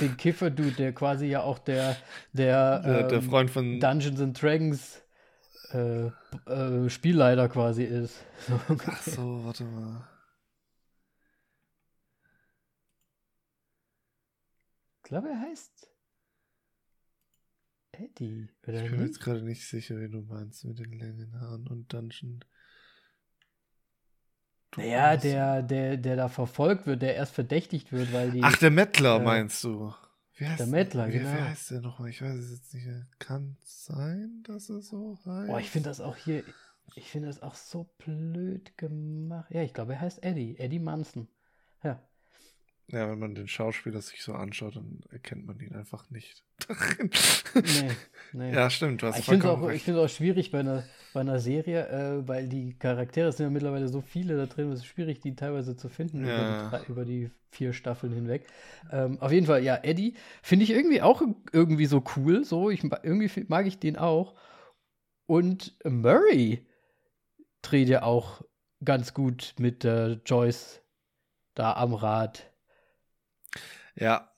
Den Kiffer-Dude, der quasi ja auch der, der, ähm,
der Freund von.
Dungeons and Dragons äh, äh, Spielleiter quasi ist. So
Ach so, warte mal.
Ich glaube, er heißt Eddie, oder
Ich bin mir
nicht?
jetzt gerade nicht sicher, wen du meinst mit den langen Haaren und Dungeon.
Naja, der, der, der da verfolgt wird, der erst verdächtigt wird, weil die.
Ach, der Mettler
äh,
meinst du? Wie heißt
der Mettler, genau.
Wie heißt der nochmal? Ich weiß es jetzt nicht. mehr. Kann sein, dass er so heißt.
Boah, ich finde das auch hier, ich finde das auch so blöd gemacht. Ja, ich glaube, er heißt Eddie, Eddie Munson. Ja.
Ja, wenn man den Schauspieler sich so anschaut, dann erkennt man ihn einfach nicht. darin.
Nee, nee.
Ja, stimmt. Du hast
ich finde es auch, auch schwierig bei einer, bei einer Serie, äh, weil die Charaktere sind ja mittlerweile so viele da drin, es ist schwierig, die teilweise zu finden über,
Ja.
die, drei- über die vier Staffeln hinweg. Ähm, auf jeden Fall, ja, Eddie finde ich irgendwie auch irgendwie so cool. So, ich, irgendwie mag ich den auch. Und Murray dreht ja auch ganz gut mit äh, Joyce da am Rad.
Ja.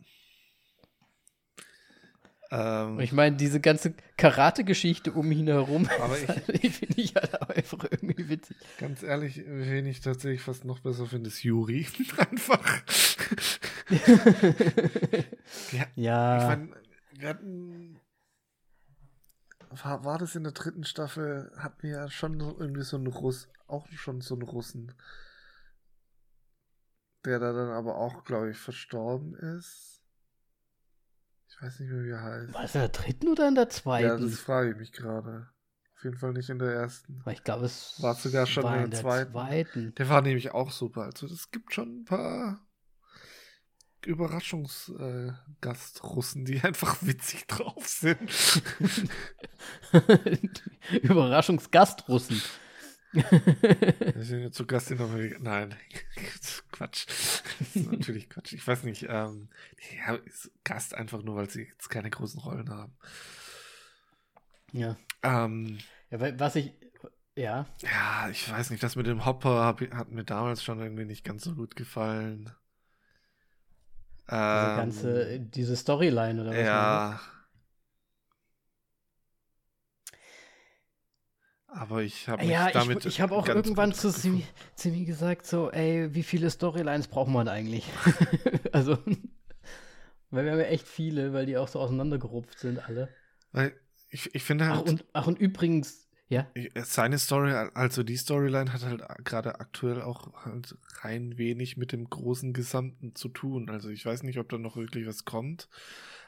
Ähm,
ich meine, diese ganze Karate-Geschichte um ihn herum,
Aber ich-
finde ich halt einfach irgendwie witzig.
ganz ehrlich, wen ich tatsächlich fast noch besser finde, ist Yuri. Einfach. Ja,
ja.
Ich meine, wir hatten. War, war das in der dritten Staffel? Hatten wir ja schon irgendwie so einen Russ, auch schon so einen Russen. Der da dann aber auch, glaube ich, verstorben ist. Ich weiß nicht mehr, wie er heißt.
War es in der dritten oder in der zweiten?
Ja, das frage ich mich gerade. Auf jeden Fall nicht in der ersten.
Weil ich glaube, es
War sogar schon
war
in
in
der
der
zweiten.
zweiten.
Der war nämlich auch super. Also, es gibt schon ein paar Überraschungsgast-Russen, die einfach witzig drauf sind.
Überraschungsgastrussen.
Wir sind jetzt zu Gast in Amerika. Nein, Quatsch. Das ist natürlich Quatsch. Ich weiß nicht. Ähm, ja, Gast einfach nur, weil sie jetzt keine großen Rollen haben.
ja.
Ähm,
ja. Was ich. Ja.
ja, ich weiß nicht. Das mit dem Hopper hab, hat mir damals schon irgendwie nicht ganz so gut gefallen.
Diese
Ähm,
ganze. Diese Storyline oder was?
Ja. Aber ich habe
Ja,
damit.
ich, ich habe auch irgendwann zu. Simi, Simi gesagt, so, ey, wie viele Storylines braucht man eigentlich? also, weil wir haben ja echt viele, weil die auch so auseinandergerupft sind, alle.
Weil ich, ich finde
Ach
halt,
und, ach, und übrigens, ja,
seine Story, also die Storyline hat halt gerade aktuell auch halt rein wenig mit dem großen Gesamten zu tun. Also ich weiß nicht, ob da noch wirklich was kommt.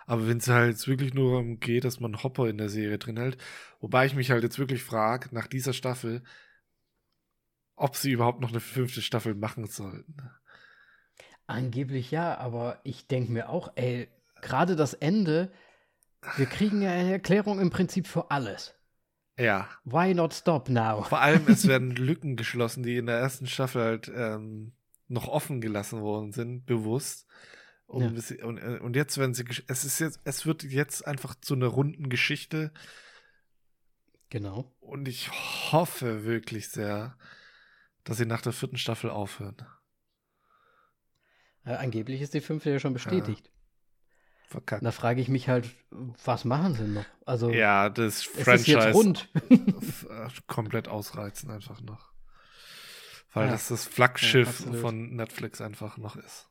Aber wenn es halt jetzt wirklich nur darum geht, dass man Hopper in der Serie drin hält, wobei ich mich halt jetzt wirklich frage, nach dieser Staffel, ob sie überhaupt noch eine fünfte Staffel machen sollten.
Angeblich ja, aber ich denke mir auch, ey, gerade das Ende, wir kriegen ja eine Erklärung im Prinzip für alles.
Ja.
Why not stop now?
Vor allem, es werden Lücken geschlossen, die in der ersten Staffel halt ähm, noch offen gelassen worden sind, bewusst. Um
Ja.
bis- und, äh, und jetzt werden sie, es ist jetzt, es wird jetzt einfach zu einer runden Geschichte
Genau.
und ich hoffe wirklich sehr, dass sie nach der vierten Staffel aufhören.
Äh, angeblich ist die fünfte ja schon bestätigt.
Verkackt.
Da frage ich mich halt, was machen sie noch? Also,
ja, das
ist
Franchise
jetzt rund.
äh, komplett ausreizen einfach noch. Weil
Ja.
das das Flaggschiff
absolut.
von Netflix einfach noch ist.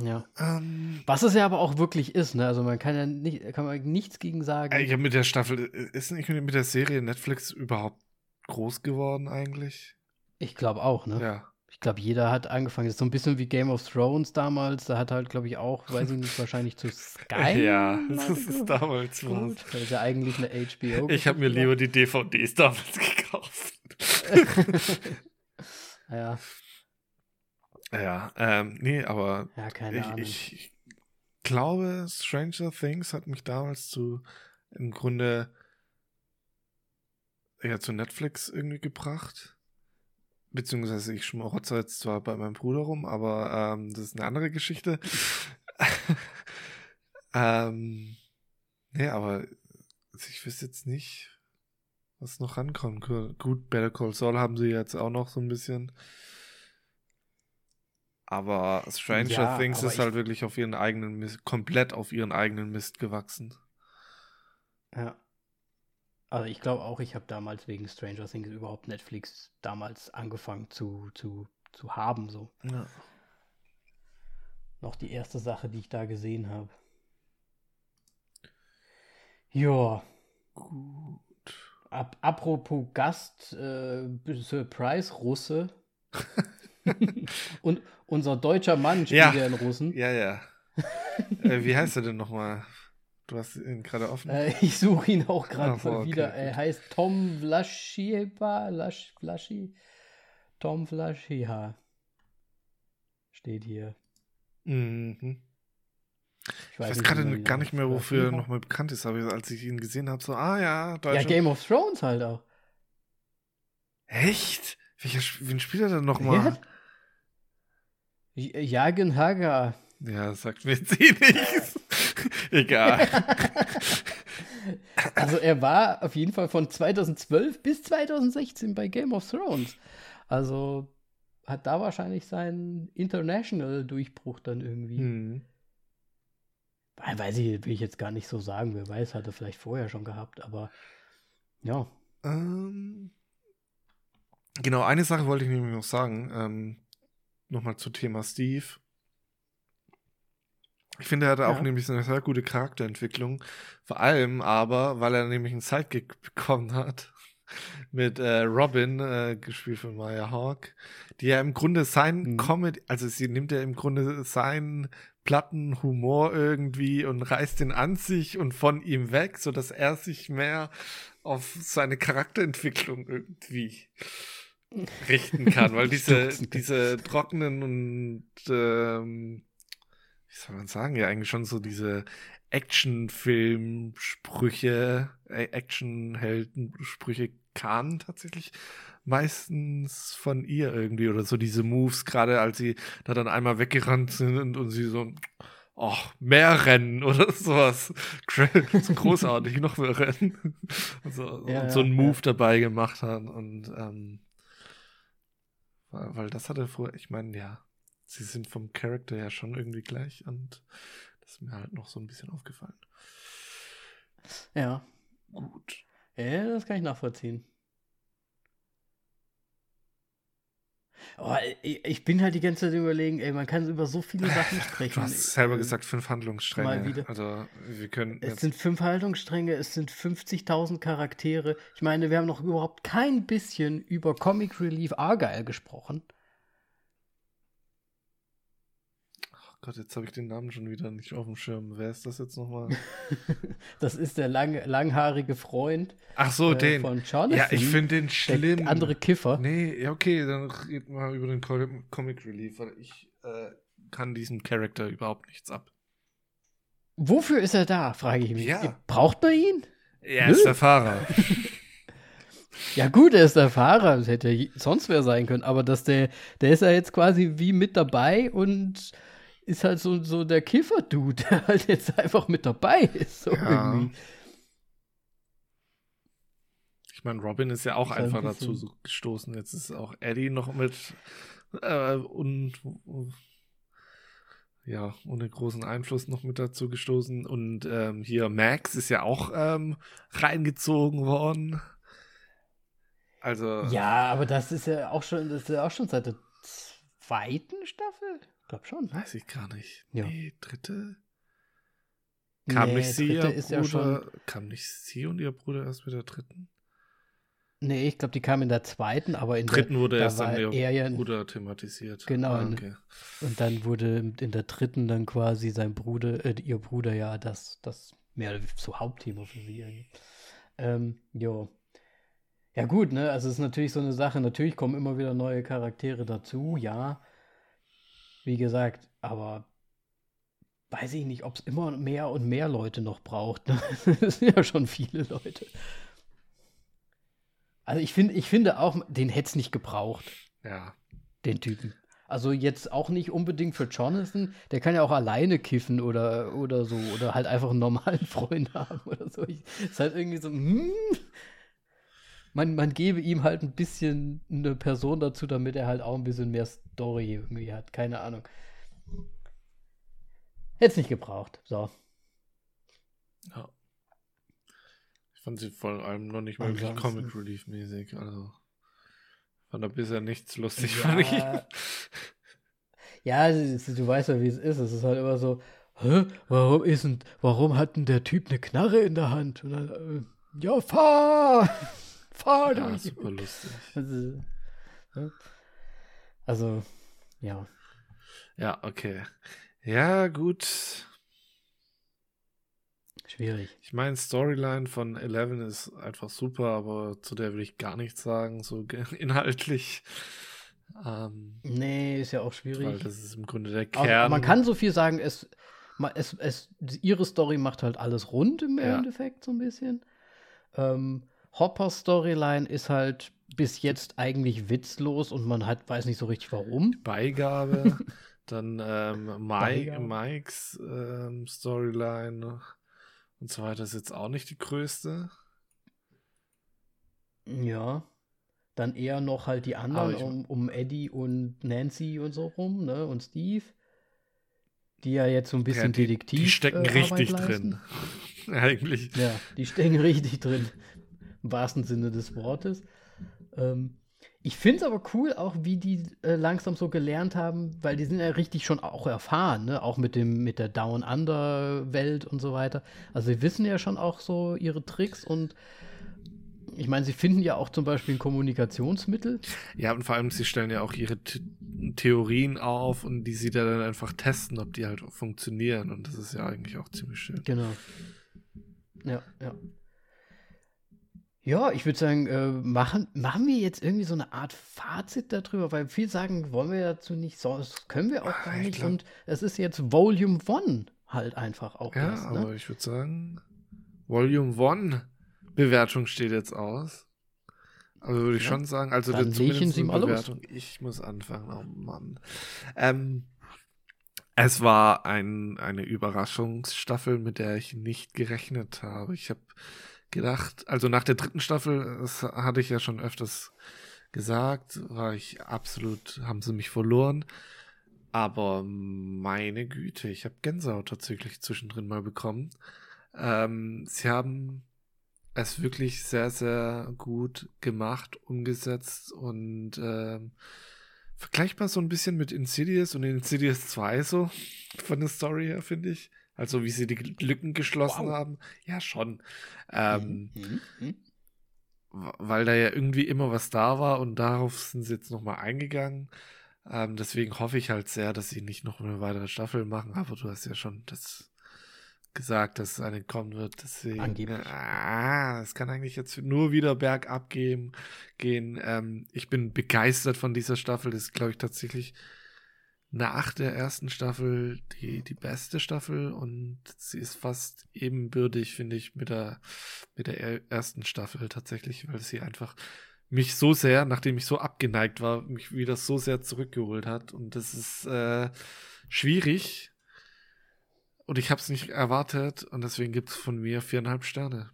Ja.
Ähm,
Was es ja aber auch wirklich ist, ne? Also man kann ja nicht, kann man nichts gegen sagen.
Ja, mit der Staffel, ist nicht mit der Serie Netflix überhaupt groß geworden eigentlich?
Ich glaube auch, ne?
Ja.
Ich glaube, jeder hat angefangen. Das ist so ein bisschen wie Game of Thrones damals. Da hat halt, glaube ich, auch, weiß ich nicht, wahrscheinlich zu Sky.
ja, das ist damals was.
Gut, das ist ja eigentlich eine HBO.
Ich habe mir lieber die DVDs damals gekauft.
Ja,
ja, ähm, nee, aber
ja,
ich, ich, glaube, Stranger Things hat mich damals zu, im Grunde, ja, zu Netflix irgendwie gebracht. Beziehungsweise ich schmarotze jetzt zwar bei meinem Bruder rum, aber ähm, das ist eine andere Geschichte. ähm, nee, aber ich wüsste jetzt nicht, was noch rankommen könnte. Gut, Better Call Saul haben sie jetzt auch noch so ein bisschen. Aber Stranger
Ja,
Things
aber
ist halt wirklich auf ihren eigenen Mist, komplett auf ihren eigenen Mist gewachsen.
Ja. Also ich glaube auch, ich habe damals wegen Stranger Things überhaupt Netflix damals angefangen zu, zu, zu haben. So.
Ja.
Noch die erste Sache, die ich da gesehen habe. Ja.
Gut.
Ab, apropos Gast, äh, Surprise-Russe. Und unser deutscher Mann spielt
Ja.
ja in Russen.
Ja, ja. äh, wie heißt er denn nochmal? Du hast ihn gerade offen.
Äh, ich suche ihn auch gerade
Ach so,
mal
okay,
wieder. Er heißt Tom Vlaschieva. Vlasch, Vlaschi? Tom Vlaschiha. Steht hier.
mhm.
Ich
Ich weiß
wie
gerade gar nicht mehr, wofür er nochmal bekannt ist, aber als ich ihn gesehen habe, so, ah ja,
Ja,
Deutscher.
Game of Thrones halt auch.
Echt? Welcher, wen spielt er denn nochmal?
J- Jagen Haga.
Ja, sagt mir jetzt eh nichts. Egal.
Also er war auf jeden Fall von 2012 bis 2016 bei Game of Thrones. Also hat da wahrscheinlich seinen International-Durchbruch dann irgendwie.
Hm.
Weil- Weiß ich, will ich jetzt gar nicht so sagen. Wer weiß, hat er vielleicht vorher schon gehabt, aber ja.
Ähm, genau, eine Sache wollte ich nämlich noch sagen. Ähm, Nochmal zu Thema Steve. Ich finde, er hatte auch
Ja.
nämlich so eine sehr gute Charakterentwicklung. Vor allem aber, weil er nämlich einen Sidekick bekommen hat mit äh, Robin, äh, gespielt von Maya Hawk, die ja im Grunde sein
Mhm.
Comedy, also sie nimmt ja im Grunde seinen platten Humor irgendwie und reißt ihn an sich und von ihm weg, sodass er sich mehr auf seine Charakterentwicklung irgendwie richten kann, weil diese, diese trockenen und ähm, wie soll man sagen, ja eigentlich schon so diese Actionfilm-Sprüche, äh, Actionhelden-Sprüche kamen tatsächlich meistens von ihr irgendwie oder so diese Moves, gerade als sie da dann einmal weggerannt sind und, und sie so Oh, mehr Rennen oder sowas. So großartig, noch mehr Rennen. So,
Ja,
und so einen Move
ja.
dabei gemacht hat. Und ähm, weil, das hatte vorher, ich meine, ja, sie sind vom Charakter ja schon irgendwie gleich und das ist mir halt noch so ein bisschen aufgefallen.
Ja.
Gut.
Ja, das kann ich nachvollziehen. Oh, ich, bin halt die ganze Zeit überlegen, ey, man kann über so viele Sachen sprechen.
Du hast selber gesagt, fünf Handlungsstränge.
mal wieder.
Also wir können
Es sind fünf Haltungsstränge, es sind 50.000 Charaktere. Ich meine, wir haben noch überhaupt kein bisschen über Comic Relief Argyle gesprochen.
oh Gott, jetzt habe ich den Namen schon wieder nicht auf dem Schirm. Wer ist das jetzt nochmal?
Das ist der lang, langhaarige Freund
Ach so,
äh,
den.
von Jonathan.
Ja, ich finde den
der
schlimm.
andere Kiffer.
Nee, ja, okay, dann red mal über den Co- Comic Relief, weil ich äh, kann diesem Charakter überhaupt nichts ab.
Wofür ist er da, frage ich mich.
Ja.
Braucht man ihn?
Er
Nö.
ist der Fahrer.
Ja gut, er ist der Fahrer, das hätte sonst wer sein können, aber dass der, der ist ja jetzt quasi wie mit dabei und ist halt so, so der Kiffer-Dude, der halt jetzt einfach mit dabei ist. So
Ja.
irgendwie.
Ich meine, Robin ist ja auch
Ist halt
einfach
ein
dazu so gestoßen. Jetzt ist auch Eddie noch mit äh, und ja, ohne großen Einfluss noch mit dazu gestoßen. Und ähm, hier Max ist ja auch ähm, reingezogen worden. Also,
Ja, aber das ist ja auch schon, das ist ja auch schon seit der zweiten Staffel? Ich glaube schon.
weiß ich gar nicht.
Ja.
Nee, dritte? Kam
Nee,
nicht sie, ihr Bruder,
ja schon.
kam nicht sie und ihr Bruder erst mit der dritten?
Nee, ich glaube, die kam in der zweiten, aber in
dritten wurde
da
erst dann ihr
er ja-
Bruder thematisiert.
Genau,
Ah, okay.
Und dann wurde in der dritten dann quasi sein Bruder, äh, ihr Bruder ja das, das mehr so Hauptthema für sie. Ähm, jo. Ja gut, ne, also es ist natürlich so eine Sache, natürlich kommen immer wieder neue Charaktere dazu, ja. Wie gesagt, aber weiß ich nicht, ob es immer mehr und mehr Leute noch braucht. Ne? Das sind ja schon viele Leute. Also ich finde, ich finde auch, den hätte es nicht gebraucht
Ja.
den Typen. Also jetzt auch nicht unbedingt für Jonathan, der kann ja auch alleine kiffen oder, oder so, oder halt einfach einen normalen Freund haben oder so. Ich, ist halt irgendwie so, hm, man, man gebe ihm halt ein bisschen eine Person dazu, damit er halt auch ein bisschen mehr Story irgendwie hat. Keine Ahnung. Hätte es nicht gebraucht. So.
Ja. Ich fand sie vor allem noch nicht mal wirklich Comic Relief mäßig. Also fand da bisher nichts lustig ja. von ihm.
Ja, du weißt ja, wie es ist. Es ist halt immer so, Hä? Warum ist denn, warum hat denn der Typ eine Knarre in der Hand? Und dann, äh, ja, fahr! Fahr
ja, super lustig.
Also, also, ja.
Ja, okay. Ja, gut.
Schwierig.
Ich meine, Storyline von Eleven ist einfach super, aber zu der will ich gar nichts sagen, so inhaltlich.
Ähm, nee, ist ja auch schwierig. Weil
das ist im Grunde der Kern. Aber
man kann so viel sagen, es, es, es, ihre Story macht halt alles rund im ja. Endeffekt so ein bisschen. Ähm, Hoppers Storyline ist halt bis jetzt eigentlich witzlos und man hat, weiß nicht so richtig warum.
Beigabe. Dann ähm, Mike, Mikes ähm, Storyline und so weiter ist jetzt auch nicht die größte.
Ja. Dann eher noch halt die anderen um, um Eddie und Nancy und so rum, ne? Und Steve. Die ja jetzt so ein bisschen ja, die, Detektiv.
Die stecken äh, richtig drin. Eigentlich.
Ja, die stecken richtig drin. Im wahrsten Sinne des Wortes. Ähm, ich finde es aber cool, auch wie die äh, langsam so gelernt haben, weil die sind ja richtig schon auch erfahren, ne? auch mit dem mit der Down Under Welt und so weiter. Also sie wissen ja schon auch so ihre Tricks und ich meine, sie finden ja auch zum Beispiel ein Kommunikationsmittel.
Ja, und vor allem, sie stellen ja auch ihre T Theorien auf und die sie dann einfach testen, ob die halt funktionieren. Und das ist ja eigentlich auch ziemlich schön.
Genau. Ja, ja. Ja, ich würde sagen, äh, machen, machen wir jetzt irgendwie so eine Art Fazit darüber, weil viel sagen wollen wir dazu nicht, so, das können wir auch gar nicht. Glaub, und es ist jetzt Volume 1 halt einfach auch.
Ja, das, ne? aber ich würde sagen, Volume 1 Bewertung steht jetzt aus. Also würde ich ja. schon sagen, also
Dann zumindest eine
Bewertung. Los. Ich muss anfangen, oh Mann. Ähm, es war ein, eine Überraschungsstaffel, mit der ich nicht gerechnet habe. Ich habe gedacht, also nach der dritten Staffel, das hatte ich ja schon öfters gesagt, war ich absolut, haben sie mich verloren. Aber meine Güte, ich habe Gänsehaut tatsächlich zwischendrin mal bekommen. Ähm, sie haben es wirklich sehr, sehr gut gemacht, umgesetzt und ähm, vergleichbar so ein bisschen mit Insidious und Insidious 2 so von der Story her, finde ich. Also wie sie die Lücken geschlossen wow. haben. Ja, schon. Ähm, mhm. Mhm. Weil da ja irgendwie immer was da war und darauf sind sie jetzt nochmal eingegangen. Ähm, deswegen hoffe ich halt sehr, dass sie nicht noch eine weitere Staffel machen. Aber du hast ja schon das gesagt, dass es eine kommen wird. Deswegen,
Angeblich.
Ah, es kann eigentlich jetzt nur wieder bergab gehen. gehen. Ähm, ich bin begeistert von dieser Staffel. Das ist, glaube ich, tatsächlich nach der ersten Staffel die, die beste Staffel und sie ist fast ebenbürtig, finde ich, mit der, mit der ersten Staffel tatsächlich, weil sie einfach mich so sehr, nachdem ich so abgeneigt war, mich wieder so sehr zurückgeholt hat. Und das ist äh, schwierig. Und ich habe es nicht erwartet und deswegen gibt es von mir viereinhalb Sterne.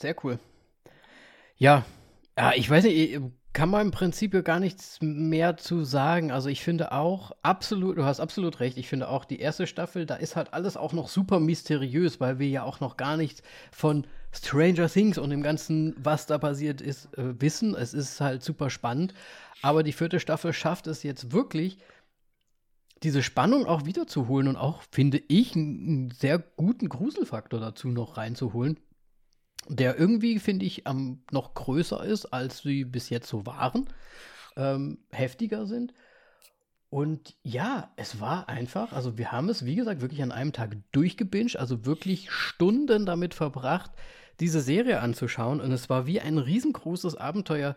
Sehr cool. Ja, ja, ich weiß nicht, kann man im Prinzip gar nichts mehr zu sagen. Also ich finde auch absolut, du hast absolut recht, ich finde auch die erste Staffel, da ist halt alles auch noch super mysteriös, weil wir ja auch noch gar nichts von Stranger Things und dem Ganzen, was da passiert ist, äh, wissen. Es ist halt super spannend. Aber die vierte Staffel schafft es jetzt wirklich, diese Spannung auch wiederzuholen und auch, finde ich, einen sehr guten Gruselfaktor dazu noch reinzuholen der irgendwie, finde ich, am, noch größer ist, als sie bis jetzt so waren, ähm, heftiger sind. Und ja, es war einfach, also wir haben es, wie gesagt, wirklich an einem Tag durchgebinged, also wirklich Stunden damit verbracht, diese Serie anzuschauen. Und es war wie ein riesengroßes Abenteuer,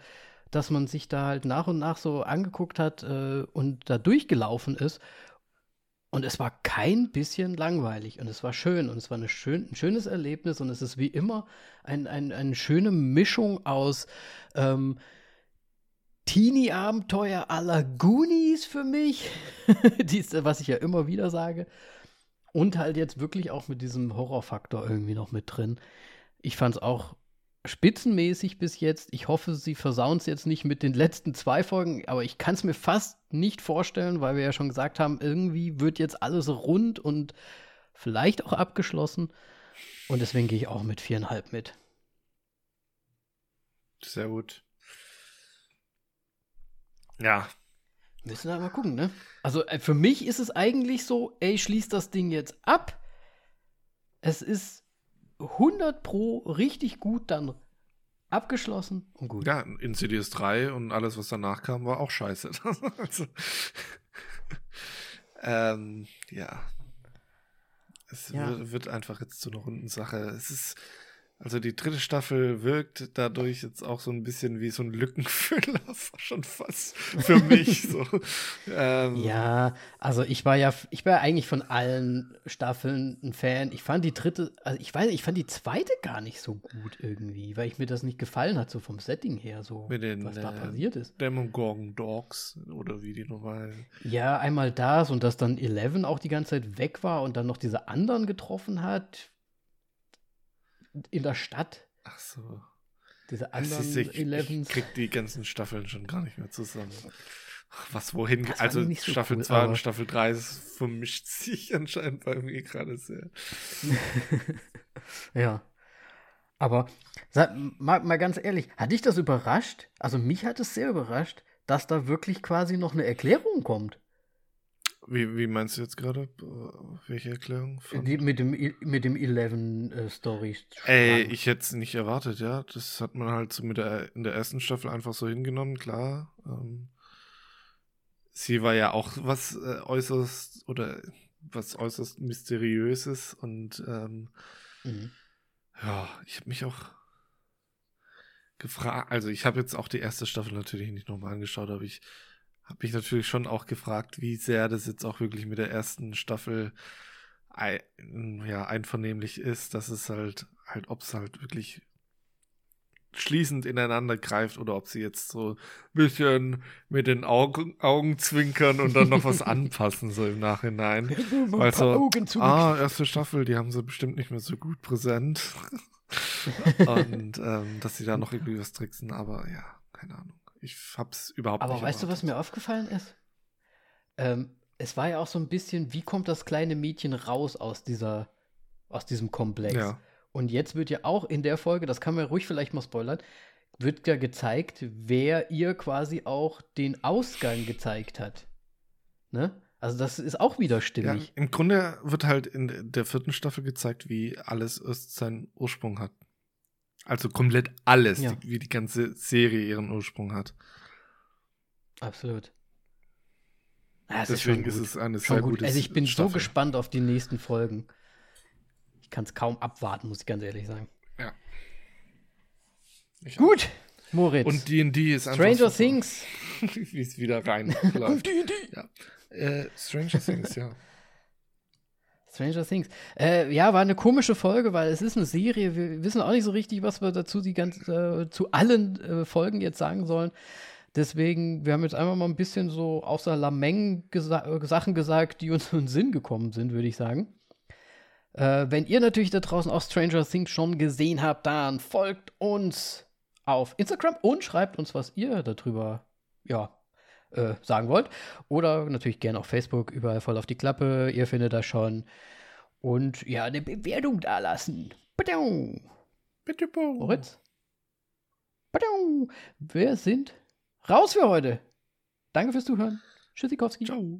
dass man sich da halt nach und nach so angeguckt hat äh, und da durchgelaufen ist. Und es war kein bisschen langweilig und es war schön und es war schön, ein schönes Erlebnis und es ist wie immer ein, ein, eine schöne Mischung aus ähm, Teenie-Abenteuer la Goonies für mich, Dies, was ich ja immer wieder sage. Und halt jetzt wirklich auch mit diesem Horrorfaktor irgendwie noch mit drin. Ich fand es auch spitzenmäßig bis jetzt. Ich hoffe, sie versauen es jetzt nicht mit den letzten zwei Folgen, aber ich kann es mir fast nicht vorstellen, weil wir ja schon gesagt haben, irgendwie wird jetzt alles rund und vielleicht auch abgeschlossen. Und deswegen gehe ich auch mit viereinhalb mit.
Sehr gut. Ja.
Müssen wir mal gucken, ne? Also äh, für mich ist es eigentlich so, ey, schließ das Ding jetzt ab. Es ist 100 pro richtig gut dann abgeschlossen und gut.
Ja, Insidious 3 und alles, was danach kam, war auch scheiße. also, ähm, ja. Es ja. Wird, wird, einfach jetzt zu einer runden Sache. Es ist, also die dritte Staffel wirkt dadurch jetzt auch so ein bisschen wie so ein Lückenfüller, schon fast für mich. so.
Ähm. Ja, also ich war ja, ich war eigentlich von allen Staffeln ein Fan. Ich fand die dritte, also ich weiß, ich fand die zweite gar nicht so gut irgendwie, weil ich mir das nicht gefallen hat, so vom Setting her, so
Mit den,
was da äh, passiert ist.
Demogorgon Dogs oder wie die nochmal.
Ja, einmal das und dass dann Eleven auch die ganze Zeit weg war und dann noch diese anderen getroffen hat in der Stadt.
Ach so.
Diese anderen
ist, ich, Elevens. Ich krieg die ganzen Staffeln schon gar nicht mehr zusammen. Was wohin geht. Also so Staffel cool, 2 und Staffel 3 vermischt sich anscheinend bei mir gerade sehr.
ja. Aber sag, mal, mal ganz ehrlich, hat dich das überrascht? Also mich hat es sehr überrascht, dass da wirklich quasi noch eine Erklärung kommt.
Wie, wie meinst du jetzt gerade? Welche Erklärung?
Die, mit dem, mit dem Eleven äh, Story.
Ey, ich hätte es nicht erwartet, ja. Das hat man halt so mit der, in der ersten Staffel einfach so hingenommen, klar. Ähm, sie war ja auch was äh, äußerst oder was äußerst mysteriöses und ähm, mhm. ja, ich habe mich auch gefragt, also ich habe jetzt auch die erste Staffel natürlich nicht nochmal angeschaut, aber ich habe mich natürlich schon auch gefragt, wie sehr das jetzt auch wirklich mit der ersten Staffel ein, ja, einvernehmlich ist, dass es halt, halt, ob es halt wirklich schließend ineinander greift oder ob sie jetzt so ein bisschen mit den Augen, Augen zwinkern und dann noch was anpassen, so im Nachhinein. Weil so, ah, erste Staffel, die haben sie bestimmt nicht mehr so gut präsent. und ähm, dass sie da noch irgendwie was tricksen, aber ja, keine Ahnung. Ich hab's überhaupt
Aber
nicht.
Aber weißt erwartet. du, was mir aufgefallen ist? Ähm, es war ja auch so ein bisschen, wie kommt das kleine Mädchen raus aus dieser, aus diesem Komplex? Ja. Und jetzt wird ja auch in der Folge, das kann man ruhig vielleicht mal spoilern, wird ja gezeigt, wer ihr quasi auch den Ausgang gezeigt hat. Ne? Also das ist auch wieder stimmig.
Ja, Im Grunde wird halt in der vierten Staffel gezeigt, wie alles seinen Ursprung hat. Also komplett alles, ja. die, wie die ganze Serie ihren Ursprung hat.
Absolut.
Ja, Deswegen ist, ist, es eine schon sehr gut. gute
Also ich bin Staffel. so gespannt auf die nächsten Folgen. Ich kann es kaum abwarten, muss ich ganz ehrlich sagen.
Ja.
Ich gut, auch. Moritz.
Und D&D ist
einfach Stranger Things.
wie es wieder rein D&D. Ja. Äh, Stranger Things, ja.
Stranger Things. Äh, ja, war eine komische Folge, weil es ist eine Serie. Wir wissen auch nicht so richtig, was wir dazu die ganz, äh, zu allen äh, Folgen jetzt sagen sollen. Deswegen, wir haben jetzt einfach mal ein bisschen so außer Lameng gesa äh, Sachen gesagt, die uns in den Sinn gekommen sind, würde ich sagen. Äh, wenn ihr natürlich da draußen auch Stranger Things schon gesehen habt, dann folgt uns auf Instagram und schreibt uns, was ihr darüber ja, äh, sagen wollt. Oder natürlich gerne auf Facebook, überall voll auf die Klappe. Ihr findet das schon. Und ja, eine Bewertung da lassen. Bitte. Moritz. Wir sind raus für heute. Danke fürs Zuhören. Tschüssikowski.
Ciao.